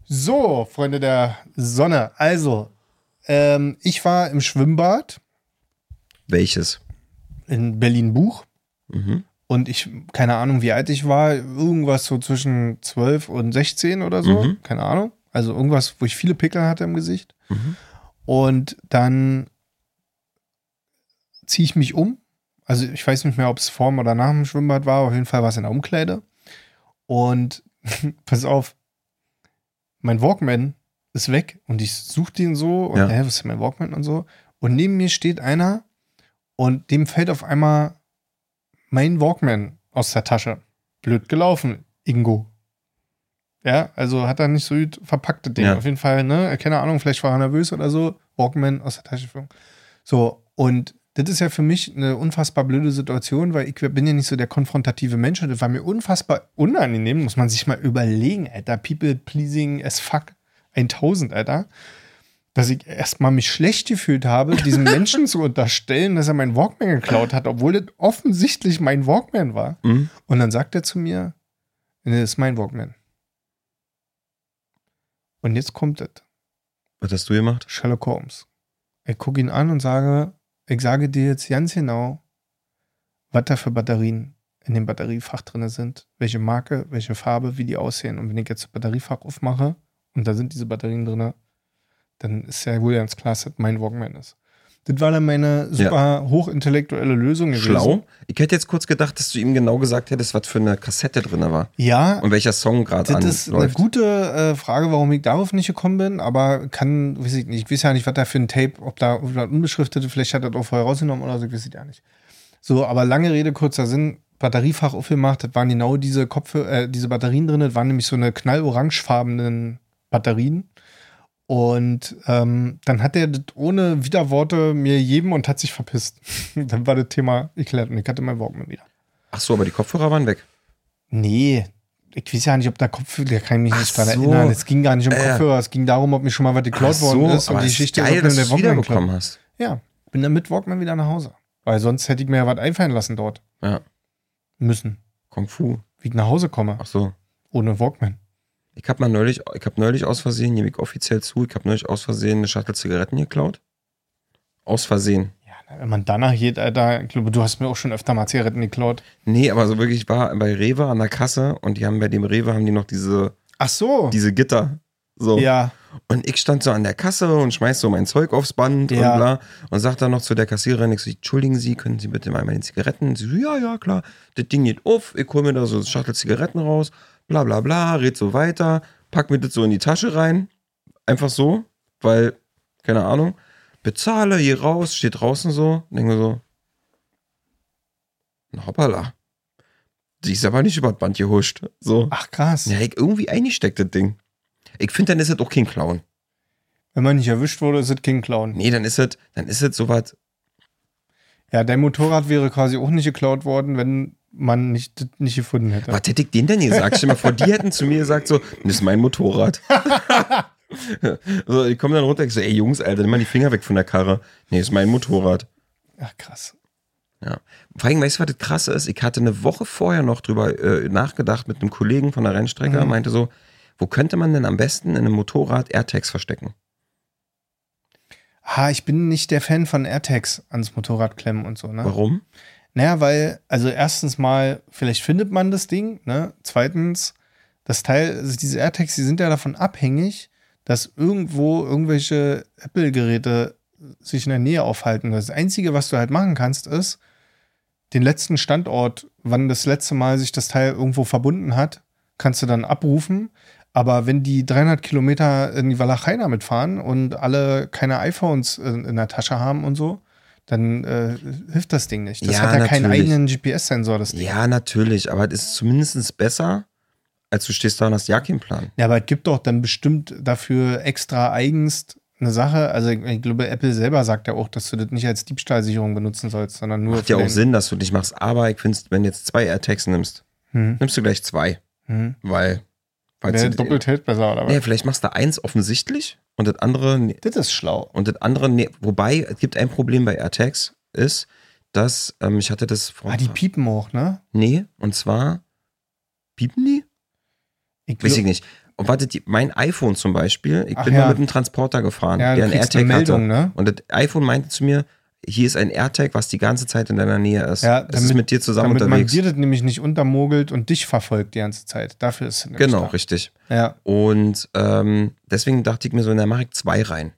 So, Freunde der Sonne. Also, ähm, ich war im Schwimmbad Welches? in Berlin-Buch Mhm. und ich, keine Ahnung, wie alt ich war, irgendwas so zwischen 12 und 16 oder so, Mhm. keine Ahnung. Also irgendwas, wo ich viele Pickel hatte im Gesicht. Mhm. Und dann ziehe ich mich um. Also ich weiß nicht mehr, ob es vorm oder nach dem Schwimmbad war. Auf jeden Fall war es in der Umkleide. Und pass auf, mein Walkman ist weg und ich suche den so und Ja. hä, was ist mein Walkman und so. Und neben mir steht einer und dem fällt auf einmal mein Walkman aus der Tasche. Blöd gelaufen, Ingo. Ja, also hat er nicht so gut verpackte Ding. Ja. Auf jeden Fall, ne? Keine Ahnung, vielleicht war er nervös oder so. Walkman aus der Tasche. geflogen. So, und das ist ja für mich eine unfassbar blöde Situation, weil ich bin ja nicht so der konfrontative Mensch und das war mir unfassbar unangenehm, muss man sich mal überlegen, Alter. People pleasing as fuck 1000, Alter. Dass ich erstmal mich schlecht gefühlt habe, diesem Menschen zu unterstellen, dass er meinen Walkman geklaut hat, obwohl das offensichtlich mein Walkman war. Mhm. Und dann sagt er zu mir, nee, das ist mein Walkman. Und jetzt kommt es. Was hast du gemacht? Sherlock Holmes. Ich gucke ihn an und sage, ich sage dir jetzt ganz genau, was da für Batterien in dem Batteriefach drin sind, welche Marke, welche Farbe, wie die aussehen. Und wenn ich jetzt das Batteriefach aufmache und da sind diese Batterien drin, dann ist ja wohl ganz klar, dass das mein Walkman ist. Das war dann meine super hochintellektuelle Lösung gewesen. Schlau. Ich hätte jetzt kurz gedacht, dass du ihm genau gesagt hättest, was für eine Kassette drin war. Ja, Und welcher Song gerade Das ist eine anläuft. gute äh, Frage, warum ich darauf nicht gekommen bin, aber kann, weiß ich nicht, ich weiß ja nicht, was da für ein Tape, ob da ob da unbeschriftete, vielleicht hat er das auch vorher rausgenommen oder so, ich weiß es ja nicht. So, aber lange Rede, kurzer Sinn, Batteriefach aufgemacht, das waren genau diese Kopfe, äh, diese Batterien drin, das waren nämlich so eine knallorangefarbenen Batterien. Und ähm, dann hat er das ohne Widerworte mir jedem und hat sich verpisst. dann war das Thema geklärt und ich hatte mein Walkman wieder. Ach so, aber die Kopfhörer waren weg. Nee, ich weiß ja nicht, ob da Kopfhörer, da kann ich mich Ach nicht dran so. erinnern. Es ging gar nicht um Äh. Kopfhörer, es ging darum, ob mir schon mal was geklaut Ach worden ist. aber Und die es ist Geschichte geil, ist, dass du der es Walkman wiederbekommen geklaut. hast. Ja, bin dann mit Walkman wieder nach Hause. Weil sonst hätte ich mir ja was einfallen lassen dort. Ja. Müssen. Kung Fu. Wie ich nach Hause komme. Ach so. Ohne Walkman. Ich habe mal neulich, ich habe neulich aus Versehen, gebe ich offiziell zu, ich habe neulich aus Versehen eine Schachtel Zigaretten geklaut. Aus Versehen. Ja, wenn man danach geht, Alter, ich glaube, du hast mir auch schon öfter mal Zigaretten geklaut. Nee, aber so wirklich, ich war bei Rewe an der Kasse und die haben bei dem Rewe haben die noch diese, Ach so. diese Gitter. So. ja. Und ich stand so an der Kasse und schmeiß so mein Zeug aufs Band Ja. und bla. Und sag dann noch zu der Kassiererin, ich so, entschuldigen Sie, können Sie bitte mal meine Zigaretten? Sie so, ja, ja, klar. Das Ding geht auf, ich hol mir da so eine Schachtel Zigaretten raus, bla bla bla, red so weiter, pack mir das so in die Tasche rein. Einfach so, weil, keine Ahnung, bezahle, hier raus, steht draußen so, denke mir so, na hoppala. Die ist aber nicht über das Band gehuscht. So. Ach krass. Ja, ich irgendwie eingesteckt, das Ding. Ich finde, dann ist das auch kein Clown. Wenn man nicht erwischt wurde, ist es King Clown. Nee, dann ist es, dann ist es sowas. Ja, dein Motorrad wäre quasi auch nicht geklaut worden, wenn man nicht, nicht gefunden hätte. Was hätte ich denen denn gesagt? Stell mal vor, die hätten zu mir gesagt so, das ist mein Motorrad. so, ich komme dann runter, ich so, ey Jungs, Alter, nimm mal die Finger weg von der Karre. Nee, ist mein Motorrad. Ach krass. Ja. Vor allem, weißt du, was das krasse ist? Ich hatte eine Woche vorher noch drüber äh, nachgedacht mit einem Kollegen von der Rennstrecke, Mhm. meinte so, wo könnte man denn am besten in einem Motorrad AirTags verstecken? Ha, ich bin nicht der Fan von AirTags ans Motorrad klemmen und so, ne? Warum? Naja, weil, also erstens mal, vielleicht findet man das Ding, ne? Zweitens, das Teil, also diese AirTags, die sind ja davon abhängig, dass irgendwo irgendwelche Apple-Geräte sich in der Nähe aufhalten. Das Einzige, was du halt machen kannst, ist, den letzten Standort, wann das letzte Mal sich das Teil irgendwo verbunden hat, kannst du dann abrufen. Aber wenn die 300 Kilometer in die Walachei damit fahren und alle keine iPhones in, in der Tasche haben und so, dann äh, hilft das Ding nicht. Das Ja, hat ja keinen natürlich. eigenen GPS-Sensor, das Ding. Ja, natürlich, aber es ist zumindest besser, als du stehst da und hast ja keinen Plan. Ja, aber es gibt doch dann bestimmt dafür extra eigens eine Sache. Also ich, ich glaube, Apple selber sagt ja auch, dass du das nicht als Diebstahlsicherung benutzen sollst, sondern nur Macht ja auch Sinn, dass du dich machst, aber ich finde, wenn du jetzt zwei AirTags nimmst, Hm. nimmst du gleich zwei, Hm. weil du, doppelt hält besser, oder was? nee, vielleicht machst du eins offensichtlich und das andere nee, Das ist schlau. und das andere nee, wobei es gibt ein Problem bei AirTags ist, dass ähm, ich hatte das vor Ah, die piepen auch, ne? nee und zwar piepen die? Ich Weiß ich nicht. Und warte, die, mein iPhone zum Beispiel, ich Ach bin ja. mal mit einem Transporter gefahren, Ja, der kriegst AirTag hatte. ne? Und das iPhone meinte zu mir, hier ist ein AirTag, was die ganze Zeit in deiner Nähe ist. Ja, es ist mit dir zusammen damit unterwegs. man dir das nämlich nicht untermogelt und dich verfolgt die ganze Zeit. Dafür ist es Genau, da. richtig. Ja. Und ähm, deswegen dachte ich mir so, da mache ich zwei rein.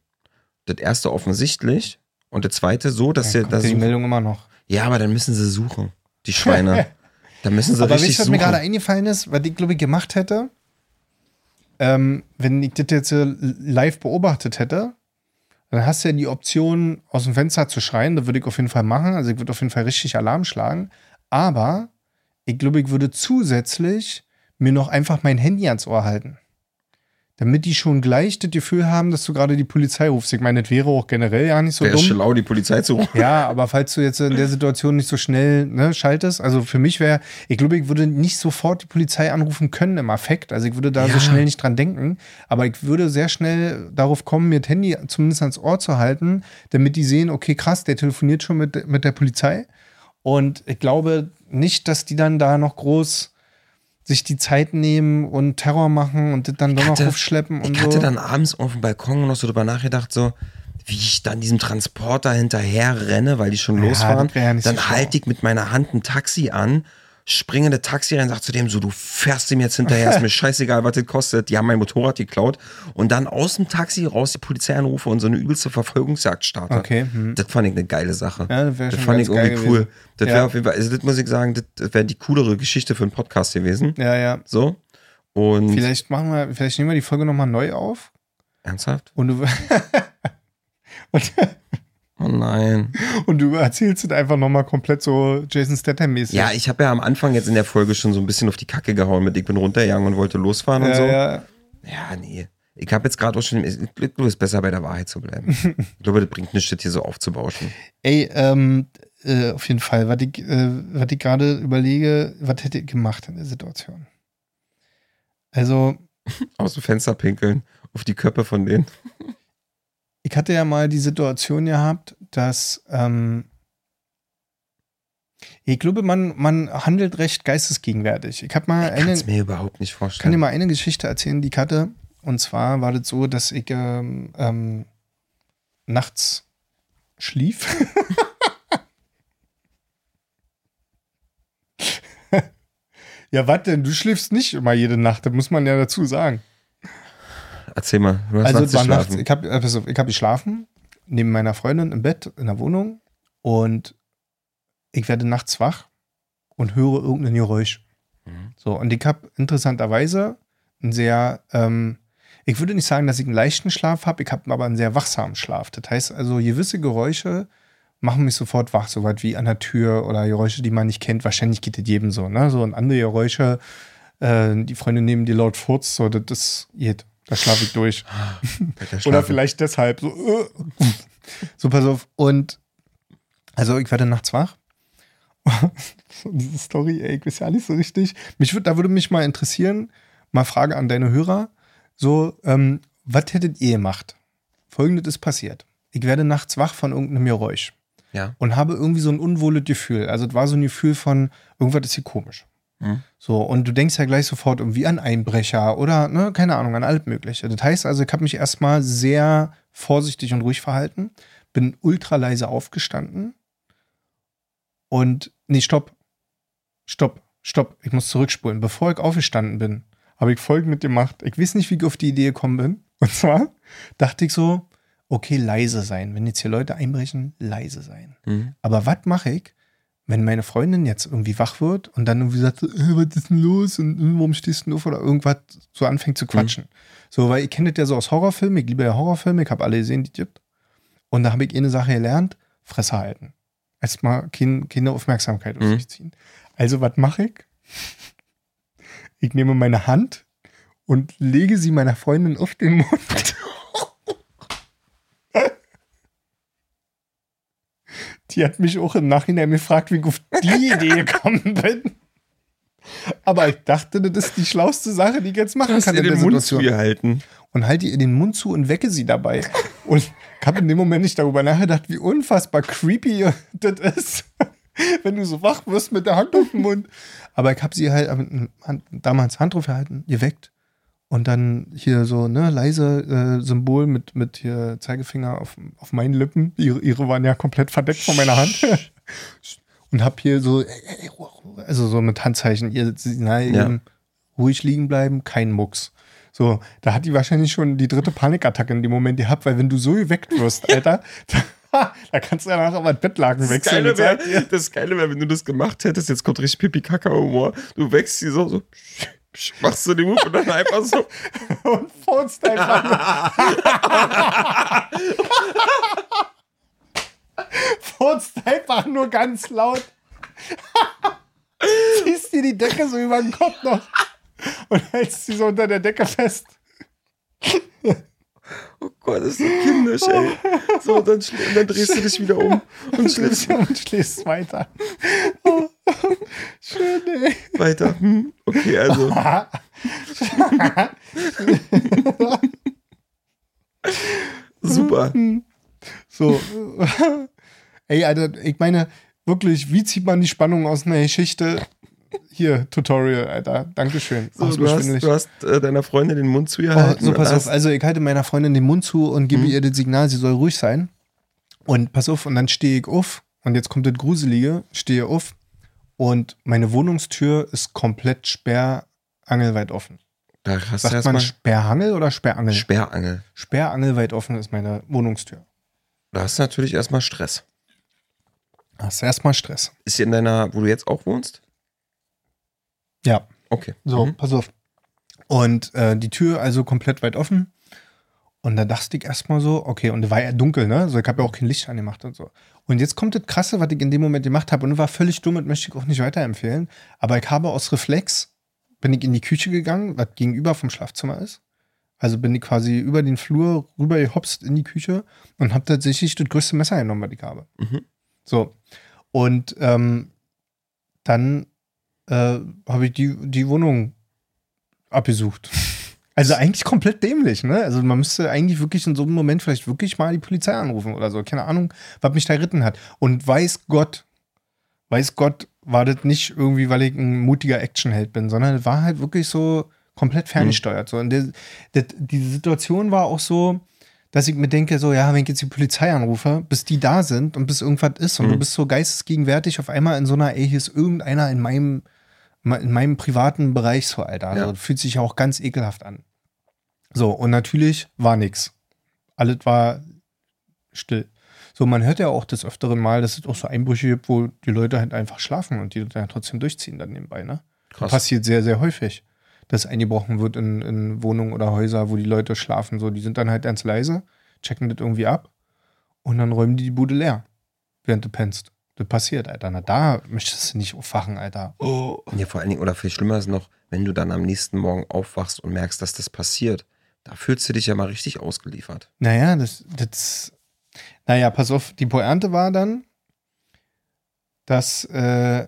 Das erste offensichtlich und der zweite so, dass ja ihr das die Meldung immer noch. Ja, aber dann müssen sie suchen, die Schweine. da müssen sie Aber richtig wisst ihr, was mir suchen. gerade eingefallen ist, was ich glaube ich gemacht hätte? Ähm, wenn ich das jetzt live beobachtet hätte, dann hast du ja die Option, aus dem Fenster zu schreien. Das würde ich auf jeden Fall machen. Also ich würde auf jeden Fall richtig Alarm schlagen. Aber ich glaube, ich würde zusätzlich mir noch einfach mein Handy ans Ohr halten. Damit die schon gleich das Gefühl haben, dass du gerade die Polizei rufst. Ich meine, das wäre auch generell ja nicht so Wäre dumm. schlau, die Polizei zu rufen. Ja, aber falls du jetzt in der Situation nicht so schnell ne, schaltest, also für mich wäre, ich glaube, ich würde nicht sofort die Polizei anrufen können im Affekt. Also ich würde da Ja. so schnell nicht dran denken. Aber ich würde sehr schnell darauf kommen, mir das Handy zumindest ans Ohr zu halten, damit die sehen, okay, krass, der telefoniert schon mit, mit der Polizei. Und ich glaube nicht, dass die dann da noch groß sich die Zeit nehmen und Terror machen und das dann doch noch aufschleppen und Ich hatte so. dann abends auf dem Balkon noch so drüber nachgedacht, so wie ich dann diesem Transporter hinterher renne, weil die schon Ja, losfahren. ja so dann schlau. halte ich mit meiner Hand ein Taxi an, springe in das Taxi rein, sag zu dem so, du fährst ihm jetzt hinterher, ist mir scheißegal, was das kostet. Die haben mein Motorrad geklaut. Und dann aus dem Taxi raus die Polizei anrufe und so eine übelste Verfolgungsjagd starte. Okay, hm. Das fand ich eine geile Sache. Ja, das das schon fand ich irgendwie cool. gewesen. Das Ja. wäre auf jeden Fall, also das muss ich sagen, das, das wäre die coolere Geschichte für einen Podcast gewesen. Ja, ja. So. Und Vielleicht machen wir, vielleicht nehmen wir die Folge nochmal neu auf. ernsthaft? Und du, und, Oh nein. und du erzählst es einfach nochmal komplett so Jason Statham-mäßig. Ja, ich habe ja am Anfang jetzt in der Folge schon so ein bisschen auf die Kacke gehauen mit ich bin runtergegangen und wollte losfahren und ja, so. ja. Ja, nee. Ich habe jetzt gerade auch schon, ich glaube, es ist besser bei der Wahrheit zu bleiben. ich glaube, das bringt nichts, das hier so aufzubauschen. Ey, ähm, äh, auf jeden Fall, was ich, äh, was ich gerade überlege, was hätte ich gemacht in der Situation? Also, Aus dem Fenster pinkeln, auf die Köpfe von denen. Ich hatte ja mal die Situation gehabt, dass ähm, ich glaube, man, man handelt recht geistesgegenwärtig. Ich habe mal Ich eine, mir überhaupt nicht kann dir vorstellen. mal eine Geschichte erzählen, die ich hatte. Und zwar war das so, dass ich ähm, ähm, nachts schlief. ja, was denn? Du schläfst nicht immer jede Nacht, das muss man ja dazu sagen. Erzähl mal, du hast Also nachts es war nachts, geschlafen. ich habe äh, ich hab geschlafen, neben meiner Freundin im Bett in der Wohnung und ich werde nachts wach und höre irgendein Geräusch. Mhm. So, und ich habe interessanterweise einen sehr, ähm, ich würde nicht sagen, dass ich einen leichten Schlaf habe, ich habe aber einen sehr wachsamen Schlaf. Das heißt also, gewisse Geräusche machen mich sofort wach, so weit wie an der Tür oder Geräusche, die man nicht kennt. Wahrscheinlich geht das jedem so, ne? So und andere Geräusche, äh, die Freunde neben dir laut furzt, so, das geht. Da schlafe ich durch. Alter, Oder vielleicht deshalb. So, äh. so, pass auf. Und also ich werde nachts wach. So, Diese Story, ey, ich weiß ja nicht so richtig. Mich würd, da würde mich mal interessieren, mal Frage an deine Hörer. So, ähm, was hättet ihr gemacht? Folgendes ist passiert. Ich werde nachts wach von irgendeinem Geräusch Ja. und habe irgendwie so ein unwohles Gefühl. Also es war so ein Gefühl von, irgendwas ist hier komisch. Mhm. So, und du denkst ja gleich sofort irgendwie an Einbrecher oder, ne, keine Ahnung, an alles Mögliche. Das heißt also, ich habe mich erstmal sehr vorsichtig und ruhig verhalten, bin ultra leise aufgestanden und, nee, stopp, stopp, stopp, ich muss zurückspulen. Bevor ich aufgestanden bin, habe ich folgendes gemacht. Ich weiß nicht, wie ich auf die Idee gekommen bin. Und zwar dachte ich so, okay, leise sein. Wenn jetzt hier Leute einbrechen, leise sein. Mhm. Aber was mache ich, wenn meine Freundin jetzt irgendwie wach wird und dann irgendwie sagt, äh, was ist denn los und äh, warum stehst du denn auf oder irgendwas so anfängt zu quatschen. So, weil kenne das ja so aus Horrorfilmen, ich liebe ja Horrorfilme, ich habe alle gesehen, die gibt. Und da habe ich eine Sache gelernt, Fresse halten. Erstmal kein, keine Aufmerksamkeit auf Mhm. sich ziehen. Also, was mache ich? Ich nehme meine Hand und lege sie meiner Freundin auf den Mund. Die hat mich auch im Nachhinein gefragt, wie ich auf die Idee gekommen bin. Aber ich dachte, das ist die schlauste Sache, die ich jetzt machen Hast kann in der den Mund Situation. zugehalten. Und halte ihr den Mund zu und wecke sie dabei. Und ich habe in dem Moment nicht darüber nachgedacht, wie unfassbar creepy das ist, wenn du so wach wirst mit der Hand auf dem Mund. Aber ich habe sie halt damals Hand drauf gehalten, geweckt Und dann hier so, ne, leise äh, Symbol mit, mit hier Zeigefinger auf, auf meinen Lippen. Ihre, ihre waren ja komplett verdeckt von meiner Hand. und hab hier so, also so mit Handzeichen, ihr Signal Ja. eben ruhig liegen bleiben, kein Mucks. So, da hat die wahrscheinlich schon die dritte Panikattacke in dem Moment gehabt, weil wenn du so geweckt wirst, Alter, da, da kannst du danach aber Bettlaken Das wechseln. Geile wäre, das Geile wär, wenn du das gemacht hättest, jetzt kommt richtig Pipi-Kaka-Humor, du wächst sie so, so, machst du den Move und dann einfach so, und furzt einfach nur. furzt einfach nur ganz laut. Ziehst dir die Decke so über den Kopf noch und hältst sie so unter der Decke fest. oh Gott, das ist so kindisch, ey. So, dann, dann drehst du dich wieder um und schläfst und schläfst weiter. Oh, schön, ey. weiter. Hm, okay, also, super. So. Ey, Alter, ich meine, wirklich, wie zieht man die Spannung aus einer Geschichte? Hier, Tutorial, Alter. Dankeschön. So, du hast, du hast äh, deiner Freundin den Mund Oh, zugehalten. so, pass auf. Also, ich halte meiner Freundin den Mund zu und gebe Mhm. ihr das Signal, sie soll ruhig sein. Und pass auf, und dann stehe ich auf. Und jetzt kommt das Gruselige. Stehe auf. Und meine Wohnungstür ist komplett sperrangelweit offen. Da hast du Sagt man erstmal Sperrhangel oder Sperrangel? Sperrangel. Sperrangelweit offen ist meine Wohnungstür. Da hast du natürlich erstmal Stress. Hast du erstmal Stress. Ist sie in deiner, wo du jetzt auch wohnst? Ja. Okay. So, Mhm. pass auf. Und äh, die Tür also komplett weit offen. Und da dachte ich erstmal so, okay, und war ja dunkel, ne? So, ich habe ja auch kein Licht angemacht und so. Und jetzt kommt das Krasse, was ich in dem Moment gemacht habe. Und war völlig dumm und möchte ich auch nicht weiterempfehlen. Aber ich habe aus Reflex, bin ich in die Küche gegangen, was gegenüber vom Schlafzimmer ist. Also bin ich quasi über den Flur rüber gehopst in die Küche und habe tatsächlich das größte Messer genommen, was ich habe. Mhm. So. Und ähm, dann äh, habe ich die, die Wohnung abgesucht. Also eigentlich komplett dämlich, ne? Also man müsste eigentlich wirklich in so einem Moment vielleicht wirklich mal die Polizei anrufen oder so. Keine Ahnung, was mich da geritten hat. Und weiß Gott, weiß Gott, war das nicht irgendwie, weil ich ein mutiger Actionheld bin, sondern war halt wirklich so komplett ferngesteuert. So. Und der, der, die Situation war auch so, dass ich mir denke, so, ja, wenn ich jetzt die Polizei anrufe, bis die da sind und bis irgendwas ist und Mhm. du bist so geistesgegenwärtig auf einmal in so einer, ey, hier ist irgendeiner in meinem, in meinem privaten Bereich so, Alter. Also, Ja. fühlt sich ja auch ganz ekelhaft an. So, und natürlich war nix. Alles war still. So, man hört ja auch des Öfteren mal, dass es auch so Einbrüche gibt, wo die Leute halt einfach schlafen und die dann trotzdem durchziehen dann nebenbei, ne? Krass. Passiert sehr, sehr häufig, dass eingebrochen wird in, in Wohnungen oder Häuser, wo die Leute schlafen. So, die sind dann halt ganz leise, checken das irgendwie ab und dann räumen die die Bude leer, während du pennst. Das passiert, Alter. Na, da möchtest du nicht aufwachen, Alter. Oh. Ja, vor allen Dingen, oder viel schlimmer ist noch, wenn du dann am nächsten Morgen aufwachst und merkst, dass das passiert. Da fühlst du dich ja mal richtig ausgeliefert. Naja, das, das. Naja, pass auf, die Pointe war dann, dass äh,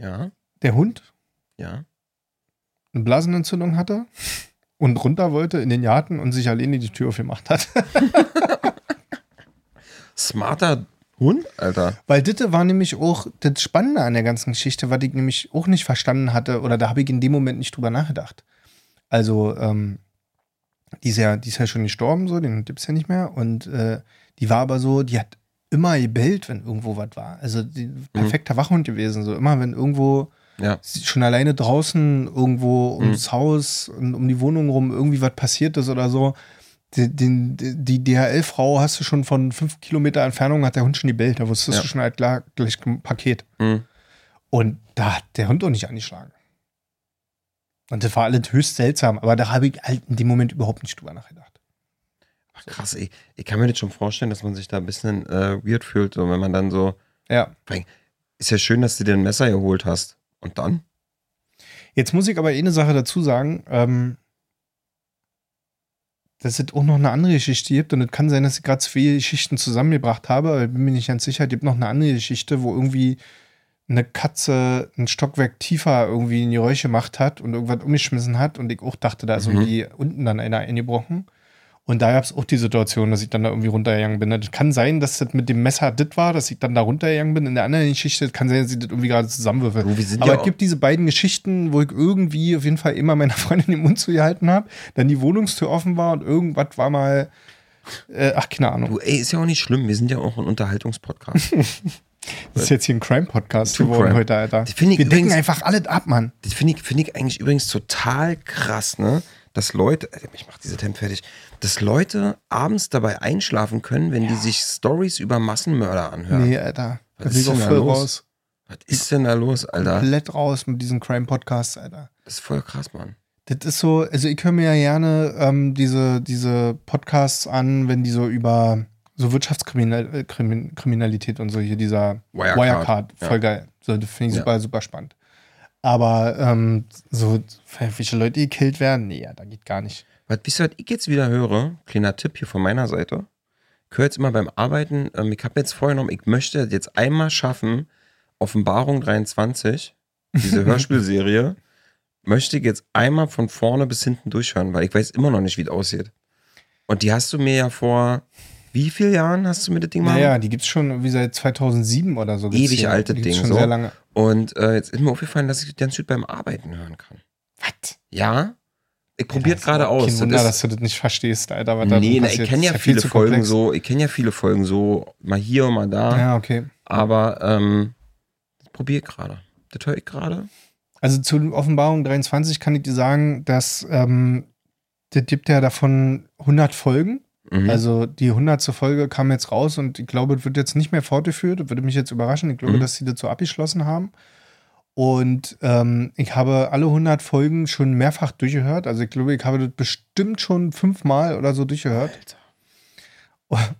Ja, der Hund ja. eine Blasenentzündung hatte und runter wollte in den Garten und sich alleine die Tür aufgemacht hat. Smarter Hund, Alter. Weil Ditte war nämlich auch das Spannende an der ganzen Geschichte, was ich nämlich auch nicht verstanden hatte oder da habe ich in dem Moment nicht drüber nachgedacht. Also, ähm, die ist ja, die ist ja schon gestorben, so, den gibt's ja nicht mehr. Und äh, die war aber so, die hat immer gebellt, wenn irgendwo was war. Also die, perfekter Wachhund gewesen. So immer, wenn irgendwo Ja. schon alleine draußen irgendwo ums Haus und um die Wohnung rum irgendwie was passiert ist oder so. Die, den, die DHL-Frau hast du schon von fünf Kilometer Entfernung, hat der Hund schon gebellt. Da wusstest Ja. du schon halt klar, gleich ein Paket. Mhm. Und da hat der Hund auch nicht angeschlagen. Und das war alles höchst seltsam, aber da habe ich halt in dem Moment überhaupt nicht drüber nachgedacht. Ach, krass, ey. Ich kann mir das schon vorstellen, dass man sich da ein bisschen äh, weird fühlt, so, wenn man dann so. Ja. Ist ja schön, dass du dir ein Messer geholt hast. Und dann? Jetzt muss ich aber eh eine Sache dazu sagen, ähm, dass es auch noch eine andere Geschichte gibt und es kann sein, dass ich gerade zwei Geschichten zusammengebracht habe, aber ich bin mir nicht ganz sicher. Es gibt noch eine andere Geschichte, wo irgendwie eine Katze ein Stockwerk tiefer irgendwie ein Geräusch gemacht hat und irgendwas umgeschmissen hat und ich auch dachte, da ist Mhm. irgendwie unten dann einer eingebrochen. Und da gab es auch die Situation, dass ich dann da irgendwie runtergegangen bin. Das kann sein, dass das mit dem Messer das war, dass ich dann da runtergegangen bin. In der anderen Geschichte kann sein, dass ich das irgendwie gerade zusammenwürfel. Wir sind Aber ja es gibt diese beiden Geschichten, wo ich irgendwie auf jeden Fall immer meiner Freundin den Mund zugehalten habe, dann die Wohnungstür offen war und irgendwas war mal, äh, ach, keine Ahnung. Du, ey, ist ja auch nicht schlimm. Wir sind ja auch ein Unterhaltungspodcast. Das ist jetzt hier ein Crime-Podcast geworden Crime. heute, Alter. Ich Wir decken übrigens- einfach alles ab, Mann. Das finde ich, finde ich eigentlich übrigens total krass, ne? Dass Leute, ich mach diese Temp fertig, dass Leute abends dabei einschlafen können, wenn die sich Stories über Massenmörder anhören. Nee, Alter. Was ist auch denn da voll los? raus. Was ist denn da los, Alter? Komplett raus mit diesen Crime-Podcasts, Alter. Das ist voll krass, Mann. Das ist so, also ich höre mir ja gerne ähm, diese, diese Podcasts an, wenn die so über so Wirtschaftskriminalität und so hier dieser Wirecard. Wirecard, Ja. voll geil. So, das finde ich Ja. super, super spannend. Aber ähm, so, welche Leute gekillt werden, nee, ja, da geht gar nicht. Was, wisst ihr, was ich jetzt wieder höre? Kleiner Tipp hier von meiner Seite. Ich höre jetzt immer beim Arbeiten, ähm, ich habe jetzt vorgenommen, ich möchte jetzt einmal schaffen, Offenbarung 23, diese Hörspielserie, möchte ich jetzt einmal von vorne bis hinten durchhören, weil ich weiß immer noch nicht, wie es aussieht. Und die hast du mir ja vor, wie vielen Jahren hast du mir das Ding mal? Naja, die gibt's schon wie seit 2007 oder so. Ewig die. alte Ding, schon so. sehr lange. Und äh, jetzt ist mir aufgefallen, dass ich das ganz gut beim Arbeiten hören kann. Was? Ja? Ich probiere Das ist gerade aus. Kein Das Wunder, ist- dass du das nicht verstehst, Alter. Was da Nee, na, ich kenne ja viel viele Folgen so, ich kenne ja viele Folgen so, mal hier und mal da, Ja, okay. aber ähm, das probiere ich gerade. Das höre ich gerade. Also zu Offenbarung 23 kann ich dir sagen, dass ähm, der gibt ja davon 100 Folgen. Mhm. Also die 100. Folge kam jetzt raus und ich glaube, es wird jetzt nicht mehr fortgeführt. Das würde mich jetzt überraschen. Ich glaube, Mhm. dass sie das so abgeschlossen haben. Und ähm, ich habe alle 100 Folgen schon mehrfach durchgehört. Also ich glaube, ich habe das bestimmt schon fünfmal oder so durchgehört.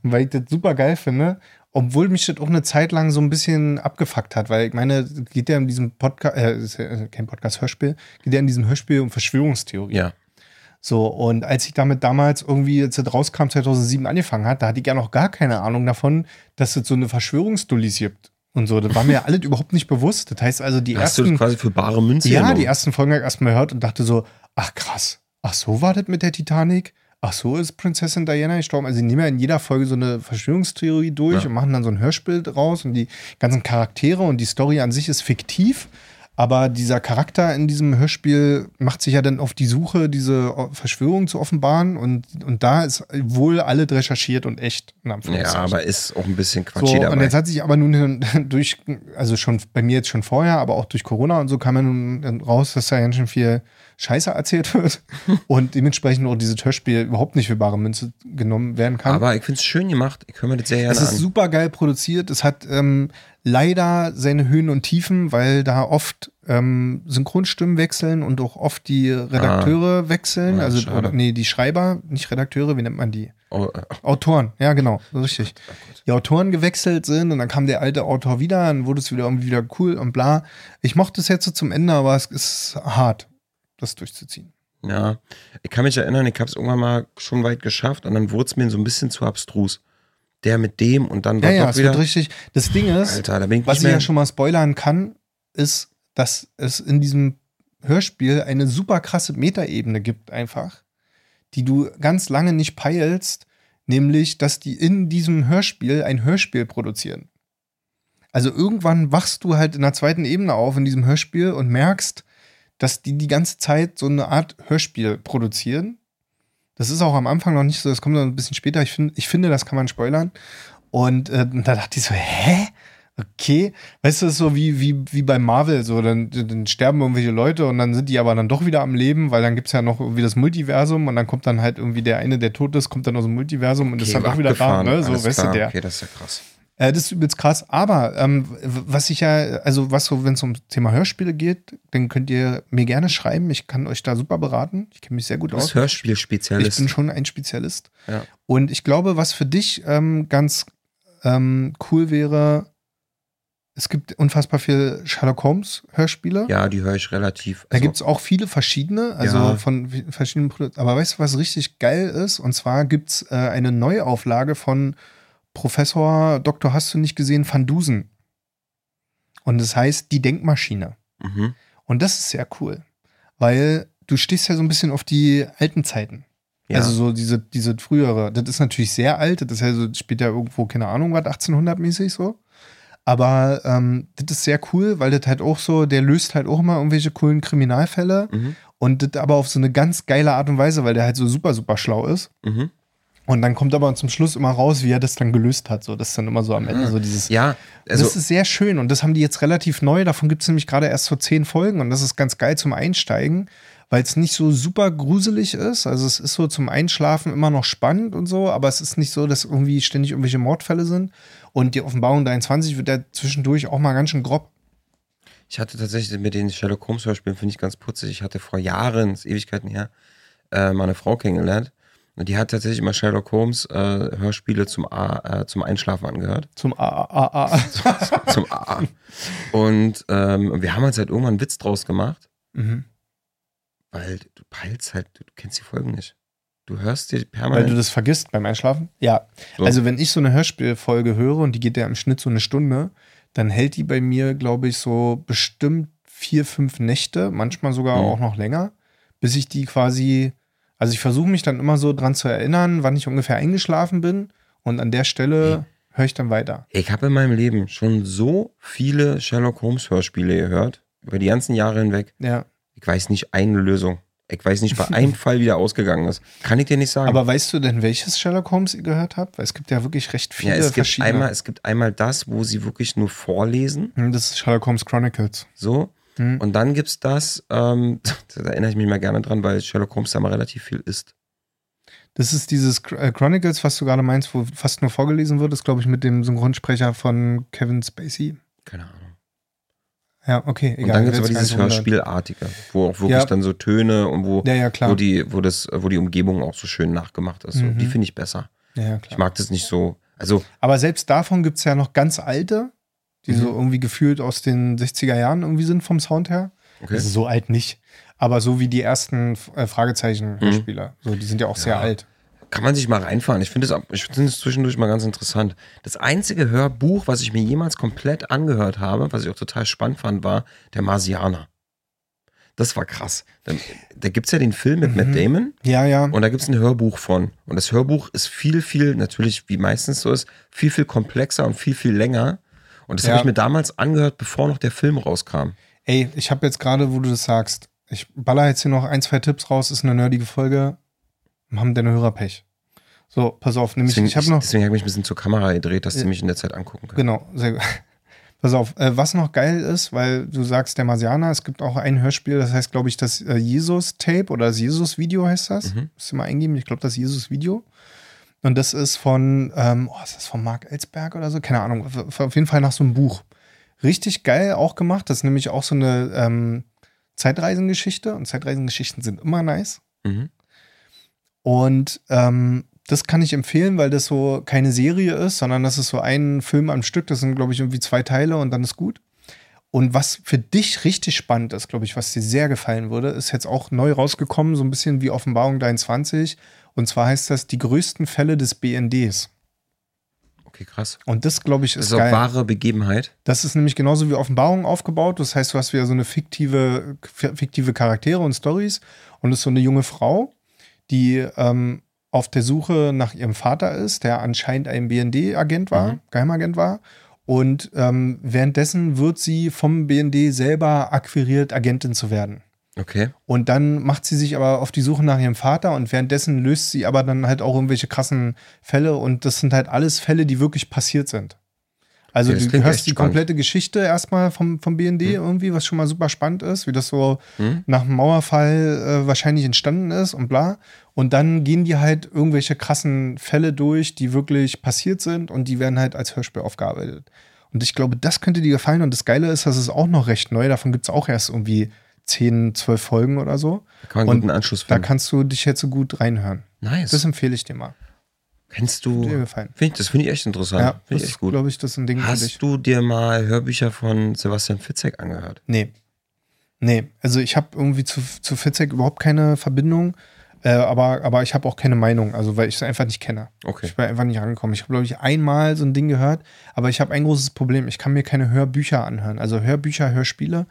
weil ich das super geil finde. Obwohl mich das auch eine Zeit lang so ein bisschen abgefuckt hat, weil ich meine, es geht ja in diesem Podcast, äh, ist ja kein Podcast, Hörspiel, geht ja in diesem Hörspiel um Verschwörungstheorie. Ja. So, und als ich damit damals irgendwie, als das rauskam, 2007 angefangen hat, da hatte ich ja noch gar keine Ahnung davon, dass es so eine Verschwörungsdullis gibt und so. Das war mir ja alles überhaupt nicht bewusst. Das heißt also, die Hast du ersten, das quasi für bare Münze ja, genommen? die ersten Folgen habe ich erstmal gehört und dachte so, ach krass, ach so war das mit der Titanic? Ach so ist Prinzessin Diana gestorben. Also die nehmen ja in jeder Folge so eine Verschwörungstheorie durch Ja. und machen dann so ein Hörspiel draus und die ganzen Charaktere und die Story an sich ist fiktiv. Aber dieser Charakter in diesem Hörspiel macht sich ja dann auf die Suche, diese Verschwörung zu offenbaren. Und, und da ist wohl alles recherchiert und echt. ja, aber ist auch ein bisschen Quatsch So, dabei. und jetzt hat sich aber nun durch, also schon bei mir jetzt schon vorher, aber auch durch Corona und so kam ja nun raus, dass da ganz schön viel Scheiße erzählt wird und dementsprechend auch dieses Hörspiel überhaupt nicht für bare Münze genommen werden kann. aber ich finde es schön gemacht. Ich höre mir das sehr gerne es ist an. super geil produziert. Es hat ähm, leider seine Höhen und Tiefen, weil da oft ähm, Synchronstimmen wechseln und auch oft die Redakteure wechseln. Ah, also, oder, nee, die Schreiber, nicht Redakteure, wie nennt man die? Oh, äh, Autoren, ja genau, richtig. Die Autoren gewechselt sind und dann kam der alte Autor wieder, dann wurde es wieder irgendwie wieder cool und bla. Ich mochte es jetzt so zum Ende, aber es ist hart, das durchzuziehen. ja, ich kann mich erinnern, ich habe es irgendwann mal schon weit geschafft und dann wurde es mir so ein bisschen zu abstrus. Der mit dem und dann Ja, war ja, doch es wieder. wird richtig. Das Ding ist, Alter, da ich was ich ja schon mal spoilern kann, ist, dass es in diesem Hörspiel eine super krasse Metaebene gibt, einfach, die du ganz lange nicht peilst, nämlich, dass die in diesem Hörspiel ein Hörspiel produzieren. Also irgendwann wachst du halt in der zweiten Ebene auf in diesem Hörspiel und merkst, dass die die ganze Zeit so eine Art Hörspiel produzieren. Das ist auch am Anfang noch nicht so, das kommt dann ein bisschen später. Ich, find, ich finde, das kann man spoilern. Und äh, da dachte ich so, hä? Okay. Weißt du, das ist so wie, wie, wie bei Marvel, so, dann, dann sterben irgendwelche Leute und dann sind die aber dann doch wieder am Leben, weil dann gibt es ja noch irgendwie das Multiversum und dann kommt dann halt irgendwie der eine, der tot ist, kommt dann aus dem Multiversum und ist dann auch wieder da, ne? So, weißt klar. du, der. Okay, das ist ja krass. Äh, das ist übelst krass. Aber ähm, was ich ja, also was so, wenn es um Thema Hörspiele geht, dann könnt ihr mir gerne schreiben. Ich kann euch da super beraten. Ich kenne mich sehr gut Du aus. bist Ich Hörspielspezialist. bin schon ein Spezialist. Ja. Und ich glaube, was für dich ähm, ganz ähm, cool wäre, es gibt unfassbar viel Sherlock Holmes Hörspiele. ja, die höre ich relativ. Da also- gibt es auch viele verschiedene, also Ja. von verschiedenen Produkten. Aber weißt du, was richtig geil ist? Und zwar gibt es äh, eine Neuauflage von Professor Dr. Hast du nicht gesehen, Van Dusen. Und das heißt Die Denkmaschine. Mhm. Und das ist sehr cool, weil du stehst ja so ein bisschen auf die alten Zeiten. Ja. Also so diese, diese frühere. Das ist natürlich sehr alt. Das ist ja so, spielt ja irgendwo, keine Ahnung, was, 1800-mäßig so. Aber ähm, das ist sehr cool, weil das halt auch so, der löst halt auch immer irgendwelche coolen Kriminalfälle. Mhm. Und das aber auf so eine ganz geile Art und Weise, weil der halt so super, super schlau ist. Mhm. Und dann kommt aber zum Schluss immer raus, wie er das dann gelöst hat. So, das ist dann immer so am Ende so dieses. Ja, also das ist sehr schön und das haben die jetzt relativ neu. Davon gibt es nämlich gerade erst so zehn Folgen und das ist ganz geil zum Einsteigen, weil es nicht so super gruselig ist. Also es ist so zum Einschlafen immer noch spannend und so, aber es ist nicht so, dass irgendwie ständig irgendwelche Mordfälle sind. Und die Offenbarung 23 wird ja zwischendurch auch mal ganz schön grob. Ich hatte tatsächlich mit den Sherlock Holmes Hörspielen, finde ich ganz putzig. Ich hatte vor Jahren, Ewigkeiten her, äh, mal eine Frau kennengelernt. Und die hat tatsächlich immer Sherlock Holmes äh, Hörspiele zum, A, äh, zum Einschlafen angehört. Zum AAA. zum AA. Und ähm, wir haben uns halt irgendwann einen Witz draus gemacht, mhm. weil du peilst halt, du kennst die Folgen nicht. Du hörst dir Weil permanent. du das vergisst beim Einschlafen? Ja. So. Also, wenn ich so eine Hörspielfolge höre und die geht ja im Schnitt so eine Stunde, dann hält die bei mir, glaube ich, so bestimmt vier, fünf Nächte, manchmal sogar Mhm. auch noch länger, bis ich die quasi. Also, ich versuche mich dann immer so dran zu erinnern, wann ich ungefähr eingeschlafen bin. Und an der Stelle höre ich dann weiter. Ich habe in meinem Leben schon so viele Sherlock Holmes Hörspiele gehört, über die ganzen Jahre hinweg. Ja. Ich weiß nicht eine Lösung. Ich weiß nicht, bei einem Fall wieder ausgegangen ist. Kann ich dir nicht sagen. Aber weißt du denn, welches Sherlock Holmes ihr gehört habt? Weil es gibt ja wirklich recht viele ja, es gibt verschiedene. einmal, es gibt einmal das, wo sie wirklich nur vorlesen, Hm, Das ist Sherlock Holmes Chronicles. so. Hm. Und dann gibt's das, ähm, da erinnere ich mich mal gerne dran, weil Sherlock Holmes da mal relativ viel ist. Das ist dieses äh, Chronicles, was du gerade meinst, wo fast nur vorgelesen wird, ist, glaube ich, mit dem Synchronsprecher von Kevin Spacey. Keine Ahnung. Ja, okay, egal. Und dann gibt's ich aber dieses. Hörspielartige, wo auch wirklich Ja. dann so Töne und wo, Ja, ja, wo, die, wo, das, wo die Umgebung auch so schön nachgemacht ist. Mhm. Die finde ich besser. Ich mag das nicht so. Also, Aber selbst davon gibt es ja noch ganz alte, die so Mhm. irgendwie gefühlt aus den 60er Jahren irgendwie sind vom Sound her. okay. Also so alt nicht. Aber so wie die ersten äh, Fragezeichen-Hörspieler. So, die sind ja auch sehr Ja. alt. kann man sich mal reinfahren. Ich finde es ich finde es zwischendurch mal ganz interessant. Das einzige Hörbuch, was ich mir jemals komplett angehört habe, was ich auch total spannend fand, war Der Marsianer. Das war krass. Da, da gibt es ja den Film mit Mhm. Matt Damon Ja, ja. und da gibt es ein Hörbuch von. Und das Hörbuch ist viel, viel, natürlich wie meistens so ist, viel, viel komplexer und viel, viel länger. Und das Ja. habe ich mir damals angehört, bevor noch der Film rauskam. Ey, ich habe jetzt gerade, wo du das sagst, ich baller jetzt hier noch ein, zwei Tipps raus, ist eine nerdige Folge. Haben deine Hörer Pech. So, pass auf, nämlich, Deswegen, ich habe noch. deswegen habe ich mich ein bisschen zur Kamera gedreht, dass sie Ja. mich in der Zeit angucken können. Genau, sehr gut. Pass auf, äh, was noch geil ist, weil du sagst, der Marsianer, es gibt auch ein Hörspiel, das heißt, glaube ich, das äh, Jesus-Tape oder das Jesus-Video heißt das. Mhm. Musst du mal eingeben, ich glaube, das Jesus-Video. Und das ist von, ähm, oh, ist das von Mark Ellsberg oder so? Keine Ahnung, auf auf jeden Fall nach so einem Buch. Richtig geil auch gemacht. Das ist nämlich auch so eine ähm, Zeitreisengeschichte und Zeitreisengeschichten sind immer nice. Mhm. Und ähm, das kann ich empfehlen, weil das so keine Serie ist, sondern das ist so ein Film am Stück. Das sind, glaube ich, irgendwie zwei Teile und dann ist gut. Und was für dich richtig spannend ist, glaube ich, was dir sehr gefallen würde, ist jetzt auch neu rausgekommen, so ein bisschen wie Offenbarung 23. Und zwar heißt das die größten Fälle des BNDs. Okay, krass. Und das, glaube ich, Das ist, ist geil. wahre Begebenheit. Das ist nämlich genauso wie Offenbarung aufgebaut. Das heißt, du hast wieder so eine fiktive, fiktive Charaktere und Stories. Und es ist so eine junge Frau, die ähm, auf der Suche nach ihrem Vater ist, der anscheinend ein BND-Agent war, Mhm. Geheimagent war. Und ähm, währenddessen wird sie vom BND selber akquiriert, Agentin zu werden. Okay. Und dann macht sie sich aber auf die Suche nach ihrem Vater und währenddessen löst sie aber dann halt auch irgendwelche krassen Fälle und das sind halt alles Fälle, die wirklich passiert sind. Also Okay, du hörst die komplette Geschichte erstmal vom, vom BND Hm. irgendwie, was schon mal super spannend ist, wie das so Hm? nach dem Mauerfall äh, wahrscheinlich entstanden ist und bla. Und dann gehen die halt irgendwelche krassen Fälle durch, die wirklich passiert sind und die werden halt als Hörspiel aufgearbeitet. Und ich glaube, das könnte dir gefallen. Und das Geile ist, das ist auch noch recht neu. Davon gibt es auch erst irgendwie 10, 12 Folgen oder so. Da kann man Und einen guten Anschluss Da finden. kannst du dich jetzt so gut reinhören. nice. Das empfehle ich dir mal. Kennst Wird dir du. gefallen. Find das finde ich echt interessant. Ja, finde ich echt gut. glaube ich, das ist ein Ding. Hast du dir mal Hörbücher von Sebastian Fitzek angehört? Nee. Nee, also ich habe irgendwie zu, zu Fitzek überhaupt keine Verbindung, äh, aber, aber ich habe auch keine Meinung, also weil ich es einfach nicht kenne. Okay. Ich bin einfach nicht rangekommen. Ich habe, glaube ich, einmal so ein Ding gehört, aber ich habe ein großes Problem. Ich kann mir keine Hörbücher anhören. Also Hörbücher, Hörspiele.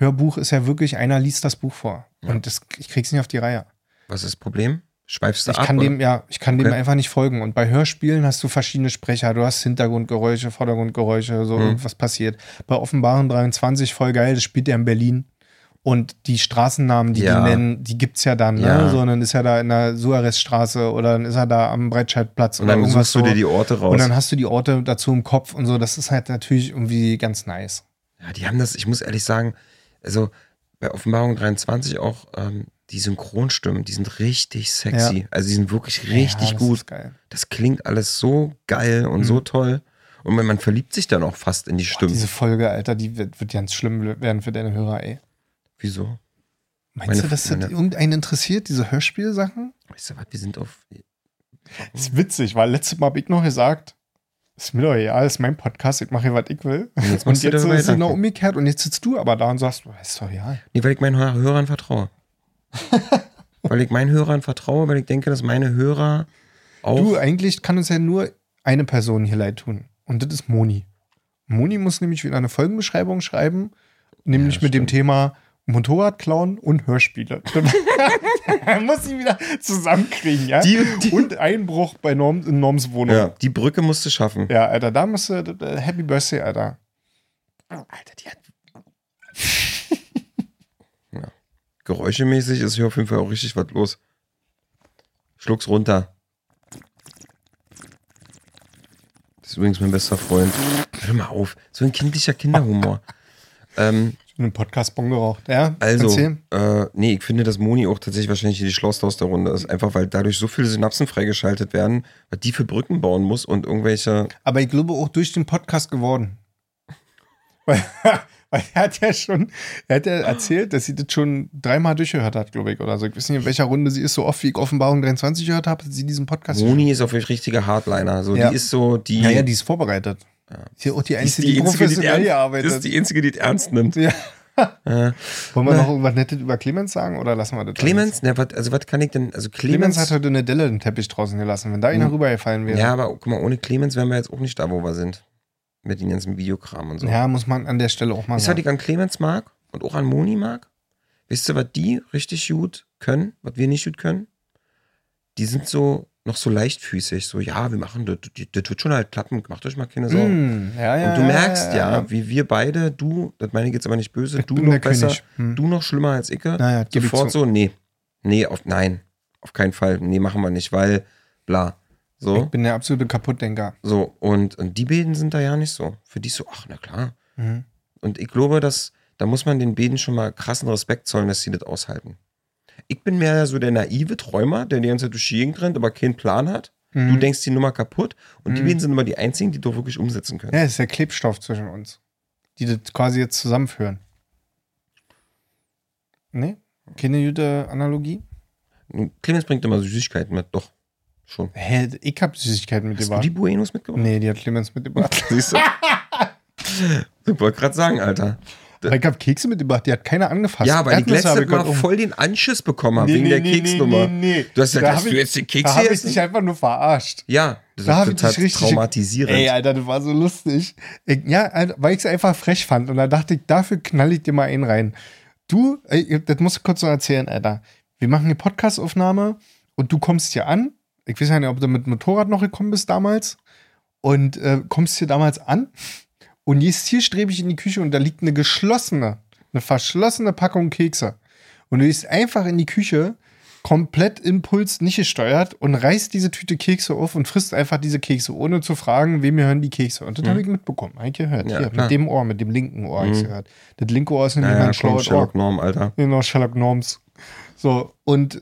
Hörbuch ist ja wirklich, einer liest das Buch vor. Ja. Und das, ich krieg's nicht auf die Reihe. Was ist das Problem? schweifst du Ich ab. kann oder? dem, ja, ich kann dem Okay. einfach nicht folgen. Und bei Hörspielen hast du verschiedene Sprecher. Du hast Hintergrundgeräusche, Vordergrundgeräusche, so Hm. irgendwas passiert. Bei Offenbaren 23 voll geil, das spielt er in Berlin. Und die Straßennamen, die Ja. die nennen, die gibt's ja dann, Ja. ne? So, dann ist er da in der Suarezstraße oder dann ist er da am Breitscheidplatz und oder dann irgendwas suchst du dir die Orte raus. Und dann hast du die Orte dazu im Kopf und so. Das ist halt natürlich irgendwie ganz nice. Ja, die haben das, ich muss ehrlich sagen, also bei Offenbarung 23 auch ähm, die Synchronstimmen, die sind richtig sexy. Also die sind wirklich richtig ja, das gut. Das klingt alles so geil und Mhm. so toll. Und man, man verliebt sich dann auch fast in die Boah, Stimmen. diese Folge, Alter, die wird, wird ganz schlimm werden für deine Hörer, ey. Wieso? Meinst Meine- du, dass das meine- irgendeinen interessiert, diese Hörspielsachen? Weißt du was, wir sind auf. Das ist witzig, weil letztes Mal habe ich noch gesagt, ist mir doch egal, ist mein Podcast, ich mache hier, was ich will. Und jetzt Und jetzt ist es genau umgekehrt und jetzt sitzt du aber da und sagst, ist doch egal. Nee, weil ich meinen Hör- Hörern vertraue. weil ich meinen Hörern vertraue, weil ich denke, dass meine Hörer auch. Du, eigentlich kann uns ja nur eine Person hier leid tun. Und das ist Moni. Moni muss nämlich wieder eine Folgenbeschreibung schreiben, nämlich Ja, mit dem stimmt. Thema Motorradklauen und Hörspiele. Muss sie wieder zusammenkriegen, ja? Die- die- und Einbruch bei Norm, in Norms Wohnung. ja, die Brücke musst du schaffen. Ja, Alter, da musst du, Happy Birthday, Alter. Alter, die hat. ja. Geräuschemäßig ist hier auf jeden Fall auch richtig was los. Schluck's runter. Das ist übrigens mein bester Freund. Hör mal auf. So ein kindlicher Kinderhumor. ähm, einen Podcast-Bon geraucht, ja? also, äh, nee, ich finde, dass Moni auch tatsächlich wahrscheinlich die Schlauste aus der Runde ist. Einfach weil dadurch so viele Synapsen freigeschaltet werden, was die für Brücken bauen muss und irgendwelche. Aber ich glaube auch durch den Podcast geworden. Weil, weil er hat ja schon, er hat ja erzählt, dass sie das schon dreimal durchgehört hat, glaube ich, oder so. Ich weiß nicht, in welcher Runde sie ist, so oft wie ich Offenbarung 23 gehört habe, sie diesen Podcast Moni ist auf jeden Fall richtiger Hardliner. So, Ja. die ist so die. Ja, ja, die ist vorbereitet. Ist ja auch die die einzige, die, die einzige, die, professionell ernst, gearbeitet. das ist die einzige, die es ernst nimmt. ja. Äh, Wollen wir noch irgendwas Nettes über Clemens sagen oder lassen wir das? Clemens, ne, wat, also was kann ich denn, also Clemens Clemens, hat heute eine Delle den Teppich draußen gelassen. Wenn da einer Hm. rübergefallen wäre. ja, aber guck mal, ohne Clemens wären wir jetzt auch nicht da, wo wir sind. Mit den ganzen Videokram und so. Ja, muss man an der Stelle auch mal Weißt du, was sagen. ich an Clemens mag und auch an Moni mag? Wisst ihr, was die richtig gut können, was wir nicht gut können? Die sind so noch so leichtfüßig, so, ja, wir machen das, das, wird schon halt klappen, macht euch mal keine Sorgen. Mm, ja, ja, und du merkst ja, ja. wie wir beide, du, das meine ich jetzt aber nicht böse, du noch besser. Hm. du noch schlimmer als ich. Naja, Sofort so, nee. Nee, auf, nein, auf keinen Fall. Nee, machen wir nicht, weil bla. So, Ich bin der absolute Kaputtdenker. so. Und, und die Beden sind da ja nicht so. Für die ist so, ach, na klar. Mhm. Und ich glaube, dass, da muss man den Beden schon mal krassen Respekt zollen, dass sie das aushalten. Ich bin mehr so der naive Träumer, der die ganze Zeit durch die Gegend rennt, aber keinen Plan hat. Du Mhm. denkst die Nummer kaputt und die Mhm. Beden sind immer die einzigen, die doch wirklich umsetzen können. Ja, es ist der Klebstoff zwischen uns, die das quasi jetzt zusammenführen. Nee? Keine gute Analogie? Clemens bringt immer Süßigkeiten mit, doch. Schon. Hä, ich hab Süßigkeiten Hast du mitgebracht. die Buenos mitgebracht? Nee, die hat Clemens mitgebracht. Siehst du? ich wollte gerade sagen, Alter. Ich hab Kekse mitgebracht, die hat keiner angefasst. Ja, weil ich Erdnüsse hab letztes Mal um- voll den Anschiss bekommen habe Nee, wegen nee, der nee, Keksnummer. Nee, nee, Du hast gesagt, Da hast hab du ich- jetzt den Da Keks habe hier ich dich einfach nur verarscht. Ja, das Da ist ich total richtig- traumatisierend. Ey, Alter, das war so lustig. Ich, ja, weil ich es einfach frech fand. Und da dachte ich, dafür knall ich dir mal einen rein. Du, ey, das musst du kurz noch erzählen, Alter. Wir machen eine Podcastaufnahme und du kommst hier an. Ich weiß ja nicht, ob du mit dem Motorrad noch gekommen bist damals. Und äh, kommst hier damals an und gehst zielstrebig in die Küche und da liegt eine geschlossene, eine verschlossene Packung Kekse. Und du gehst einfach in die Küche, komplett Impuls nicht gesteuert und reißt diese Tüte Kekse auf und frisst einfach diese Kekse, ohne zu fragen, wem gehören die Kekse. Und das habe ich mitbekommen, habe ich gehört. Mhm. Ja, Hier, mit dem Ohr, mit dem linken Ohr habe ich Mhm. gehört. Das linke Ohr ist nämlich Naja, mein schlaues Ohr. Sherlock Norm, Alter. Genau, Sherlock Norms. So, und.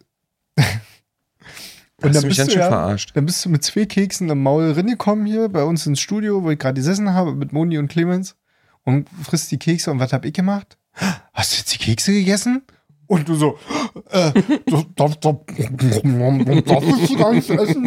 Hast dann bist du ja- verarscht. Dann bist du mit zwei Keksen im Maul reingekommen hier bei uns ins Studio, wo ich gerade gesessen habe mit Moni und Clemens und frisst die Kekse. Und was habe ich gemacht? Hast du jetzt die Kekse gegessen? Und du so, äh, das, das, das, das du gar nicht essen.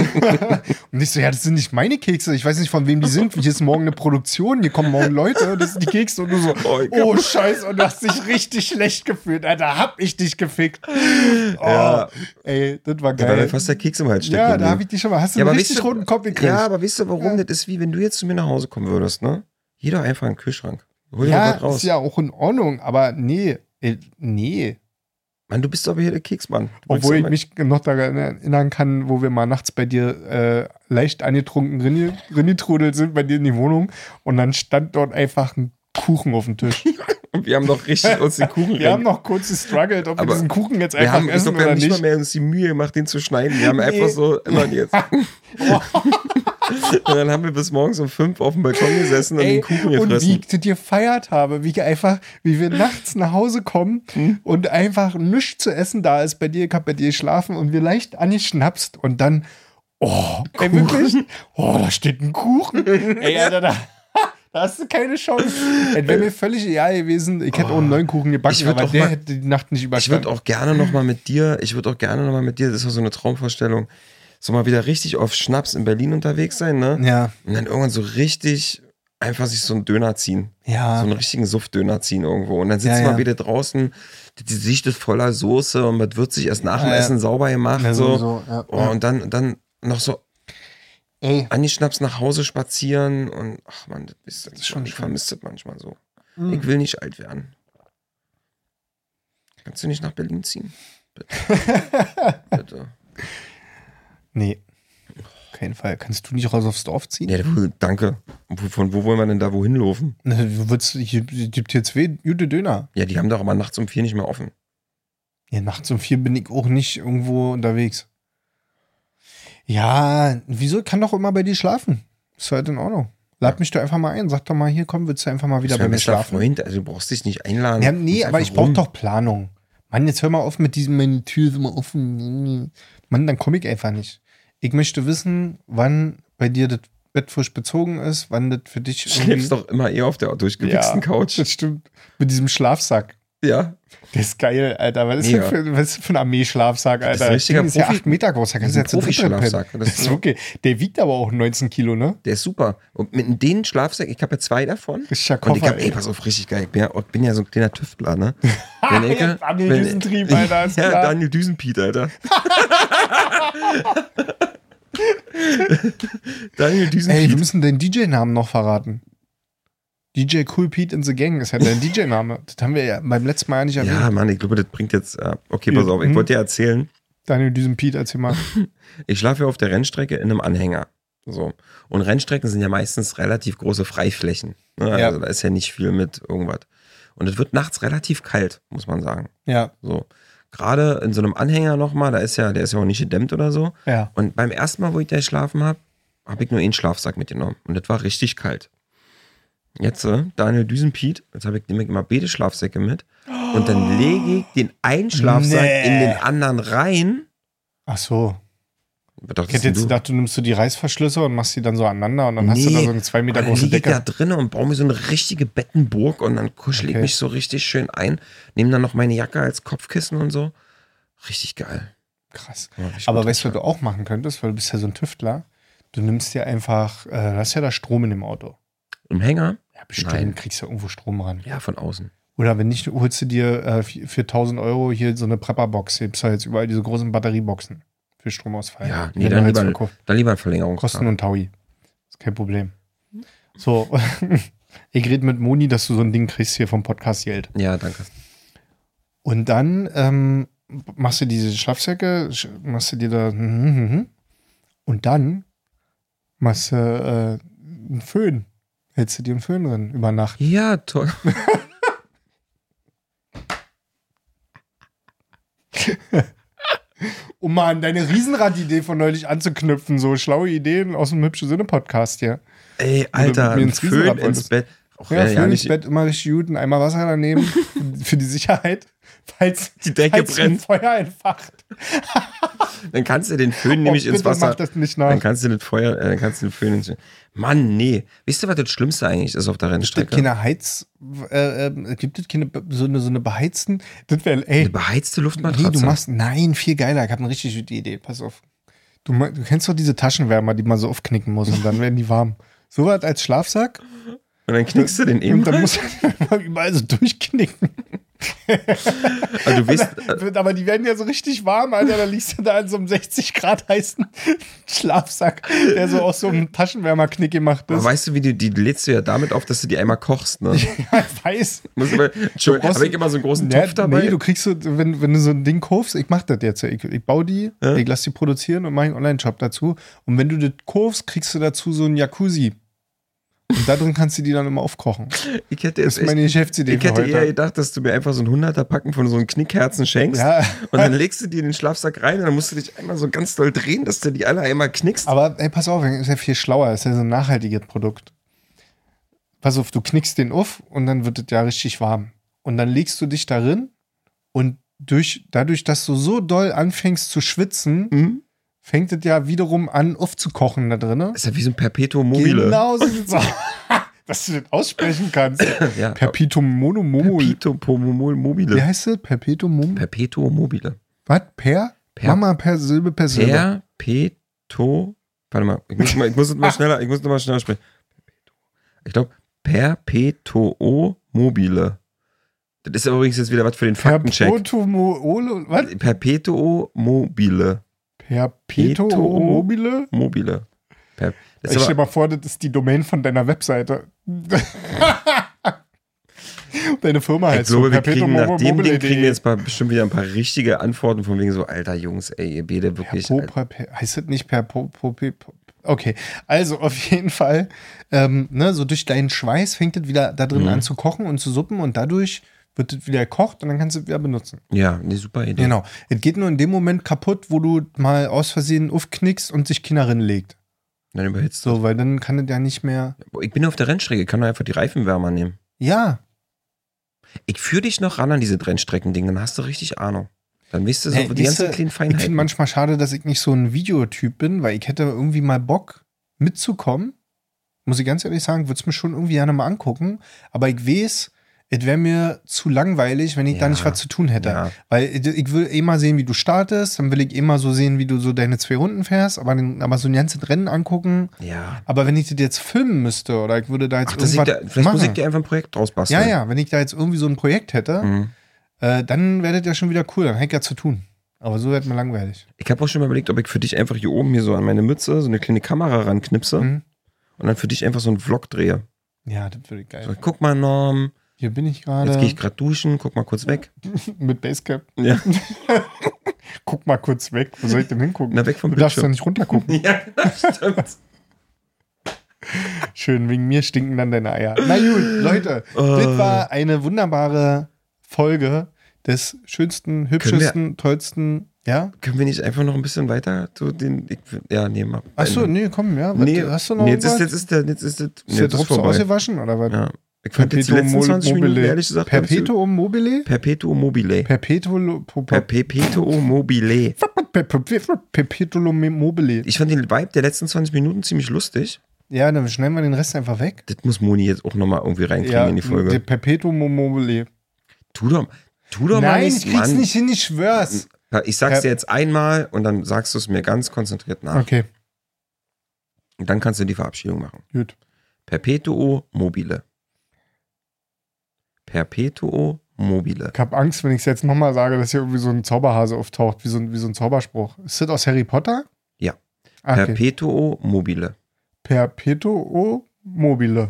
Und ich so, ja, das sind nicht meine Kekse. Ich weiß nicht, von wem die sind. Hier ist morgen eine Produktion, hier kommen morgen Leute, das sind die Kekse. Und du so, Oh, oh, scheiße. Und du hast dich richtig schlecht gefühlt. Alter, hab ich dich gefickt. Oh, Ja. ey, das war Da war geil. fast der Keks im Hals stecken. Ja, da habe ich dich schon mal. Hast du Ja, einen richtig wisst ihr- roten Kopf gekriegt? Ja, aber wisst ihr, warum? Ja. Das ist wie wenn du jetzt zu mir nach Hause kommen würdest, ne? Jeder einfach in den Kühlschrank. Hol ja ist ja auch in Ordnung, aber nee, äh, nee. Mann, du bist aber hier der Keksmann. Du Obwohl ich mich noch daran erinnern kann, wo wir mal nachts bei dir äh, leicht angetrunken rinni- sind bei dir in die Wohnung und dann stand dort einfach ein Kuchen auf dem Tisch. immer- Wir haben doch richtig uns den Kuchen Wir haben rein- noch kurz gestruggelt, ob wir Aber diesen Kuchen jetzt wir einfach haben, essen glaub, wir oder haben nicht mal nicht. mehr uns die Mühe gemacht, den zu schneiden. Wir haben Nee. einfach so immer jetzt. und dann haben wir bis morgens um fünf auf dem Balkon gesessen und Ey, den Kuchen und gefressen. wie ich das gefeiert habe, wie ich einfach, wie wir nachts nach Hause kommen Hm? und einfach nichts zu essen da ist bei dir, ich hab bei dir geschlafen und wir leicht angeschnapst und dann, oh, ey, wirklich, oh, da steht ein Kuchen. ey, Alter, da, da hast du keine Chance. Es wäre mir völlig egal gewesen, ich hätte auch einen neuen Kuchen gebacken, Ich aber der mal- hätte die Nacht nicht Ich überstanden. würde auch gerne noch mal mit dir, ich würde auch gerne noch mal mit dir, das ist so eine Traumvorstellung, so mal wieder richtig auf Schnaps in Berlin unterwegs sein, ne? ja, Und dann irgendwann so richtig einfach sich so einen Döner ziehen. ja. So einen richtigen Suftdöner ziehen irgendwo. Und dann sitzen Ja, wir ja. wieder draußen, die Sicht ist voller Soße und man wird sich erst nach dem Ja. Essen sauber gemacht. Ja, so. ja. Oh, und dann, dann noch so Ey, angeschnapst nach Hause spazieren und ach man, das ist, das ist schon ich schön. vermisse das manchmal so. Mhm. Ich will nicht alt werden. Kannst du nicht nach Berlin ziehen? Bitte. Bitte. Nee. Auf keinen Fall. Kannst du nicht raus aufs Dorf ziehen? Ja, danke. Von wo wollen wir denn da wohin laufen? Hier gibt hier zwei gute Döner. Ja, die haben doch aber nachts um vier nicht mehr offen. Ja, nachts um vier bin ich auch nicht irgendwo unterwegs. Ja, wieso? Kann doch immer bei dir schlafen. Ist halt in Ordnung. Lad mich doch einfach mal ein. Sag doch mal, hier komm, willst du einfach mal wieder bei mir schlafen? Freund, also du brauchst dich nicht einladen. Ja, nee, aber ich brauch rum. doch Planung. Mann, jetzt hör mal auf mit diesem, meine Tür ist immer offen. Mann, dann komme ich einfach nicht. Ich möchte wissen, wann bei dir das Bett frisch bezogen ist, wann das für dich Du schläfst doch immer eher auf der durchgewichsten Couch. Das stimmt. Mit diesem Schlafsack. Ja. Der ist geil, Alter. Was ist, für, was ist das für ein Armeeschlafsack, Alter? ist ein richtiger Ding ist ja Profi- 8 Meter groß. Da kannst du. Profi-Schlafsack. Das Das ist ist okay. Der wiegt aber auch 19 Kilo, ne? Der ist super. Und mit denen Schlafsack, ich habe ja zwei davon. Richtiger Und ich Koffer, hab, ey, ey. pass auf, richtig geil. Ich bin ja, ich bin ja so ein kleiner Tüftler, ne? Wenn ich- Daniel wenn- Düsentrieb, Alter, ist Ja, klar. Daniel Düsenpiet, Alter. Daniel Ey, wir Düsenpiet. müssen deinen DJ-Namen noch verraten. DJ Cool Pete in the Gang ist ja dein DJ-Name. Das haben wir ja beim letzten Mal ja nicht erwähnt. Ja, Mann, ich glaube, das bringt jetzt. Äh, okay, pass auf, ich hm. wollte dir erzählen, Daniel Düsen Pete, erzähl mal. ich schlafe ja auf der Rennstrecke in einem Anhänger. So. Und Rennstrecken sind ja meistens relativ große Freiflächen. Ne? Ja. Also da ist ja nicht viel mit irgendwas. Und es wird nachts relativ kalt, muss man sagen. Ja, So. Gerade in so einem Anhänger nochmal, da ist ja, der ist ja auch nicht gedämmt oder so. ja. Und beim ersten Mal, wo ich da geschlafen habe, habe ich nur einen Schlafsack mitgenommen. Und das war richtig kalt. Jetzt, äh, Daniel Düsenpiet, jetzt habe ich nämlich immer beide Schlafsäcke mit. Und dann lege ich den einen Schlafsack Nee. in den anderen rein. Ach so. Was dachtest Ich hätte jetzt du? gedacht, du nimmst du die Reißverschlüsse und machst die dann so aneinander und dann hast du da so eine zwei Meter große liege ich da Decke. drin und baue mir so eine richtige Bettenburg und dann kuschel ich Okay. mich so richtig schön ein. Nehme dann noch meine Jacke als Kopfkissen und so. Richtig geil. Krass. Ja, Aber weißt du, was du auch machen könntest, weil du bist ja so ein Tüftler? Du nimmst dir einfach, äh, du hast ja da Strom in dem Auto. Im Hänger? Ja, bestimmt Nein. kriegst du irgendwo Strom ran. Ja, von außen. Oder wenn nicht, holst du dir äh, für für 1000 Euro hier so eine Prepper-Box. Hier gibt's ja jetzt überall diese großen Batterieboxen für Stromausfall. Ja, nee, werden dann lieber, verkauft. dann lieber ein Verlängerungskabel. Kosten und Taui. Ist kein Problem. So, ich rede mit Moni, dass du so ein Ding kriegst hier vom Podcast Geld. Ja, danke. Und dann ähm, machst du diese Schlafsäcke, sch- machst du dir da und dann machst du äh, einen Föhn. Hältst du dir einen Föhn drin über Nacht. Ja, toll. Um mal an deine Riesenrad-Idee von neulich anzuknüpfen, so schlaue Ideen aus dem Hübsche Sinne-Podcast hier. Ey, Alter, ein ins Föhn ins. Bett. Auch, Ja, ja, Föhn ins Bett immer richtig gut, ein Eimer Wasser daneben für die Sicherheit, falls Die Decke falls ein brennt. Feuer entfacht. Dann kannst du den Föhn nämlich Oh, ins bitte Wasser. Mach das nicht nach. Dann kannst du das Feuer, äh, dann kannst du den Föhn ins. Mann, nee. Wisst ihr, was das Schlimmste eigentlich ist auf der Gibt es Rennstrecke? keine Heiz, äh, äh, gibt es keine so eine, so eine beheizten? Das wäre, ey, Eine beheizte nee, Luftmatratze. du machst, nein, viel geiler. Ich habe eine richtig gute Idee. Pass auf. Du, du kennst doch diese Taschenwärmer, die man so aufknicken muss und dann werden die warm. So was als Schlafsack und dann knickst du den eben. und dann musst du mal überall so durchknicken. Also du weißt, äh, Aber die werden ja so richtig warm, Alter. Da liegst du da in so einem 60 Grad heißen Schlafsack, der so aus so einem Taschenwärmerknick gemacht aber ist. weißt du, wie du die lädst du ja damit auf, dass du die einmal kochst, ne? Ja, ich weiß. Muss aber, Entschuldigung, habe ich immer so einen großen Ja, Topf dabei? Nee, du kriegst so, wenn, wenn du so ein Ding kaufst, ich mach das jetzt. Ich, ich baue die, Ja. ich lass die produzieren und mache einen Online-Shop dazu. Und wenn du das kaufst, kriegst du dazu so einen Jacuzzi. Und da drin kannst du die dann immer aufkochen. ich hätte Das ist meine echt, Geschäftsidee ich hätte eher gedacht, dass du mir einfach so ein 100er Packen von so einem Knickherzen schenkst Ja, und dann legst du die in den Schlafsack rein und dann musst du dich einmal so ganz doll drehen, dass du die alle einmal knickst. aber ey, pass auf, ist ja viel schlauer. Ist ja so ein nachhaltiges Produkt. Pass auf, du knickst den auf und dann wird es ja richtig warm. Und dann legst du dich darin und durch, dadurch, dass du so doll anfängst zu schwitzen, Hm? Fängt es ja wiederum an aufzukochen da drin. Das ist ja wie so ein Perpetuum mobile. Genau so sieht's aus. Dass du das aussprechen kannst. Ja. Perpetuum monomomol. Perpetuum mobile. Wie heißt das? Perpetuum mom Perpetuum mobile. Was? Per? Per- Mach mal per Silbe per Silbe. Perpetuum. Warte mal, ich muss, mal, ich muss es mal schneller, ich muss mal schneller sprechen. Ich glaube, Perpetuo mobile. Das ist übrigens jetzt wieder was für den Faktencheck. Perpetuum mo- was? Perpetuo mobile. Perpetuum. mobile? Mobile. Per, das Ich ist stell aber, mal vor, das ist die Domain von deiner Webseite. Deine Firma ich heißt glaube, so wir kriegen nach dem Ding kriegen wir jetzt mal bestimmt wieder ein paar richtige Antworten von wegen so, alter Jungs, ey, ihr beide wirklich. Per, per, per, heißt das nicht per po, po, pe- po, Okay, also auf jeden Fall, ähm, ne, so durch deinen Schweiß fängt es wieder da drin Mhm. an zu kochen und zu suppen und dadurch wird es wieder gekocht und dann kannst du es wieder benutzen. ja, eine super Idee. Genau. Es geht nur in dem Moment kaputt, wo du mal aus Versehen aufknickst und sich keiner legt. Dann überhitzt du. So, weil dann kann es ja nicht mehr. Ich bin auf der Rennstrecke, ich kann doch einfach die Reifenwärmer nehmen. Ja, Ich führe dich noch ran an diese Rennstrecken-Ding, dann hast du richtig Ahnung. Dann weißt du so Hey, die ganzen du, kleinen ich finde Feinheiten. manchmal schade, dass ich nicht so ein Videotyp bin, weil ich hätte irgendwie mal Bock mitzukommen. Muss ich ganz ehrlich sagen, würde es mir schon irgendwie gerne mal angucken. Aber ich weiß, es wäre mir zu langweilig, wenn ich da Ja. nicht was zu tun hätte. Ja. Weil ich ich will eh mal sehen, wie du startest, dann will ich eh mal so sehen, wie du so deine zwei Runden fährst, aber, den, aber so ein ganzes Rennen angucken. Ja. Aber wenn ich das jetzt filmen müsste oder ich würde da jetzt Ach, irgendwas da, vielleicht muss machen. ich dir einfach ein Projekt draus basteln. ja, ja, wenn ich da jetzt irgendwie so ein Projekt hätte, Mhm. äh, dann wäre das ja schon wieder cool, dann hätte ich ja zu tun. Aber so wird mir langweilig. Ich habe auch schon mal überlegt, ob ich für dich einfach hier oben hier so an meine Mütze so eine kleine Kamera ranknipse Mhm. und dann für dich einfach so einen Vlog drehe. Ja, das würde ich geil. So, guck mal, Norm, Hier bin ich gerade. jetzt gehe ich gerade duschen, guck mal kurz weg. Mit Basecap. Ja, Guck mal kurz weg. Wo soll ich denn hingucken? na weg vom du darfst ja Bildschirm. nicht runtergucken. Ja, das stimmt. Schön, wegen mir stinken dann deine Eier. Na gut, Leute, Oh. das war eine wunderbare Folge des schönsten, hübschesten, tollsten, ja? Können wir nicht einfach noch ein bisschen weiter zu den. Ich, ja, nee, mal. Achso, nee, komm, ja. Was, nee, hast du noch nee, jetzt ist, jetzt ist der, jetzt ist der, nee, der jetzt ist Druck so vorbei. ausgewaschen oder was? Ja. Ich fand jetzt die letzten mo- 20 Minuten, mobile. ehrlich gesagt. Perpetuum mobile? Perpetuum mobile. Perpetuum mobile. per- per- per- Perpetuum mobile. Ich fand den Vibe der letzten 20 Minuten ziemlich lustig. Ja, dann schneiden wir den Rest einfach weg. Das muss Moni jetzt auch nochmal irgendwie reinkriegen in die der Folge. Perpetuum mobile. Tu doch, tu doch mal Nein, ich krieg's Mann. nicht hin, ich schwör's. Ich sag's Per- dir jetzt einmal und dann sagst du es mir ganz konzentriert nach. Okay, Und dann kannst du die Verabschiedung machen. gut. Perpetuo mobile. Perpetuo mobile. Ich hab Angst, wenn ich es jetzt nochmal sage, dass hier irgendwie so ein Zauberhase auftaucht, wie so ein, wie so ein Zauberspruch. Ist das aus Harry Potter? Ja. Ah, Okay. Perpetuo mobile. Perpetuo mobile.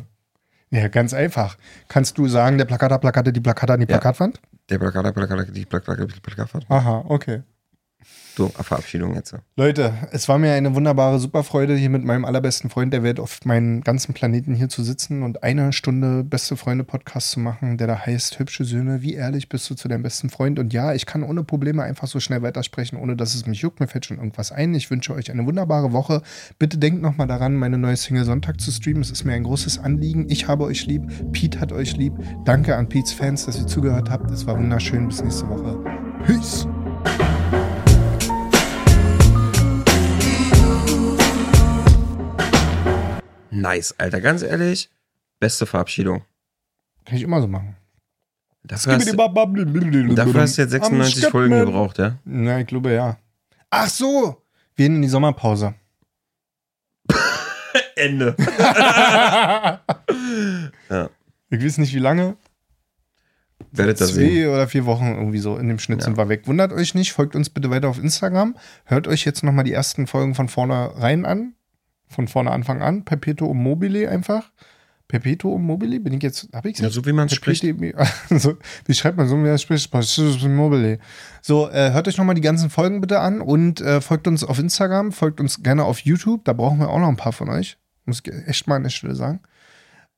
Ja, ganz einfach. Kannst du sagen, der Plakata, Plakate, die Plakate an die Ja. Plakatwand? Der Plakata, Plakata, die Plakata, die Plakata. Aha, okay. So, Verabschiedung jetzt. Leute, es war mir eine wunderbare Superfreude, hier mit meinem allerbesten Freund der Welt auf meinem ganzen Planeten hier zu sitzen und eine Stunde Beste Freunde Podcast zu machen, der da heißt Hübsche Söhne, wie ehrlich bist du zu deinem besten Freund? Und ja, ich kann ohne Probleme einfach so schnell weitersprechen, ohne dass es mich juckt. Mir fällt schon irgendwas ein. Ich wünsche euch eine wunderbare Woche. Bitte denkt nochmal daran, meine neue Single Sonntag zu streamen. Es ist mir ein großes Anliegen. Ich habe euch lieb. Pete hat euch lieb. Danke an Pete's Fans, dass ihr zugehört habt. Es war wunderschön. Bis nächste Woche. Peace. Nice, Alter. Ganz ehrlich, beste Verabschiedung. Kann ich immer so machen. Dafür hast, dafür hast du jetzt 96 Am Folgen gebraucht, ja? Na, ich glaube ja. Ach so, wir gehen in die Sommerpause. Ende. Ja. Ich weiß nicht, wie lange. Werdet ihr zwei sehen. oder vier Wochen irgendwie so in dem Schnitt sind wir weg. Wundert euch nicht, folgt uns bitte weiter auf Instagram. Hört euch jetzt nochmal die ersten Folgen von vorne rein an. Von vorne Anfang an. Perpetuum mobile einfach. Perpetuum mobile? Bin ich jetzt, hab ich Ja, so wie man es spricht. Also, wie schreibt man so, wie man es spricht? Perpetuum mobile. So, äh, hört euch nochmal die ganzen Folgen bitte an und äh, folgt uns auf Instagram, folgt uns gerne auf YouTube. Da brauchen wir auch noch ein paar von euch. Muss ich echt mal an der Stelle sagen.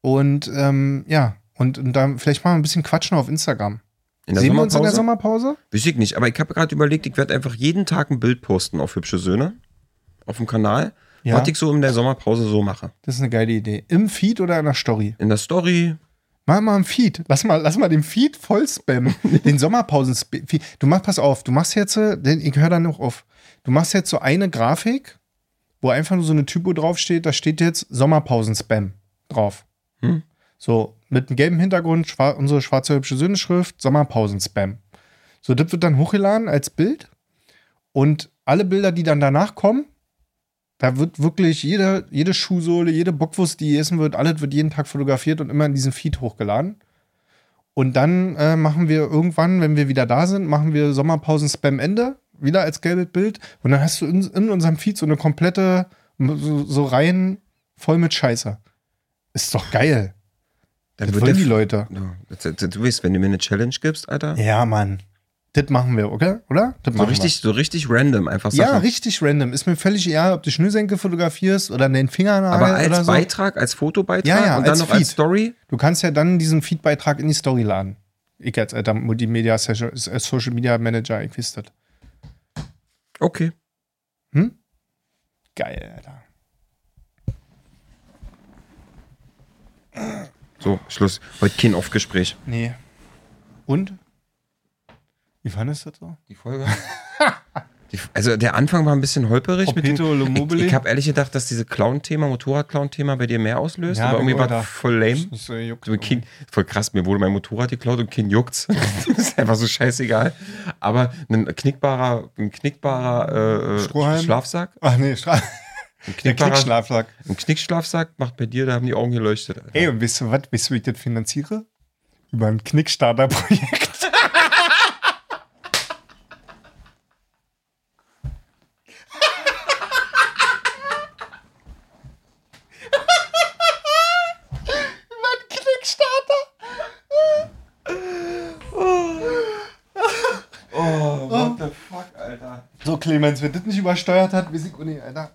Und ähm, ja, und, und dann vielleicht mal ein bisschen quatschen auf Instagram. In der Sehen wir uns in der Sommerpause? Sommerpause? Weiß ich nicht, aber ich habe gerade überlegt, ich werde einfach jeden Tag ein Bild posten auf Hübsche Söhne. Auf dem Kanal. Ja. Was ich so in der Sommerpause so mache. Das ist eine geile Idee. Im Feed oder in der Story? In der Story. Mach mal im Feed. Lass mal, lass mal den Feed voll spammen. den Sommerpausen. Du machst, pass auf, du machst jetzt, äh, ich höre da noch auf. Du machst jetzt so eine Grafik, wo einfach nur so eine Typo draufsteht, da steht jetzt Sommerpausen-Spam drauf. Hm. So, mit einem gelben Hintergrund, schwa unsere schwarze hübsche Sündenschrift, Sommerpausen-Spam. So, das wird dann hochgeladen als Bild. Und alle Bilder, die dann danach kommen, da wird wirklich jede, jede Schuhsohle, jede Bockwurst, die gegessen wird, alles wird jeden Tag fotografiert und immer in diesen Feed hochgeladen. Und dann äh, machen wir irgendwann, wenn wir wieder da sind, machen wir Sommerpausen-Spam-Ende, wieder als gelbes Bild. Und dann hast du in, in unserem Feed so eine komplette, so, so Reihen voll mit Scheiße. Ist doch geil. Dann Das wird wollen die Leute. Ja, das- das- du weißt, wenn du mir eine Challenge gibst, Alter. Ja, Mann. Das machen wir, okay? Oder? Das So richtig, so richtig random, einfach wir. Ja, Sachen. richtig random. Ist mir völlig egal, ob du Schnürsenkel fotografierst oder den Fingernagel Aber als oder so. Beitrag, als Fotobeitrag Ja, ja, und dann als noch als Feed. Story. Du kannst ja dann diesen Feedbeitrag in die Story laden. Ich als alter Multimedia Social äh, Social Media Manager, ich weiß das. Okay. Hm? Geil, Alter. So, Schluss. Heute kein Aufgespräch. Nee. Und? Wie fandest du das so? Die Folge? Die, also der Anfang war ein bisschen holperig. Mit dem, ich ich habe ehrlich gedacht, dass diese Clown-Thema, Motorrad-Clown-Thema bei dir mehr auslöst. Ja, aber irgendwie war da- voll lame. Nicht so juckt. So, kein, voll krass, mir wurde mein Motorrad geklaut und kein juckt's. das ist einfach so scheißegal. Aber ein knickbarer, ein knickbarer äh, Strohhalm? Schlafsack, Ach nee, Stra ein Knickschlafsack. ein Knickschlafsack macht bei dir, da haben die Augen geleuchtet. Alter. Ey, und weißt du was? Weißt du, wie ich das finanziere? Über ein Knickstarter-Projekt. Über einen Knickstarter. Oh, what the fuck, Alter. So, Clemens, wenn das nicht übersteuert hat, weiß ich auch nicht, Alter.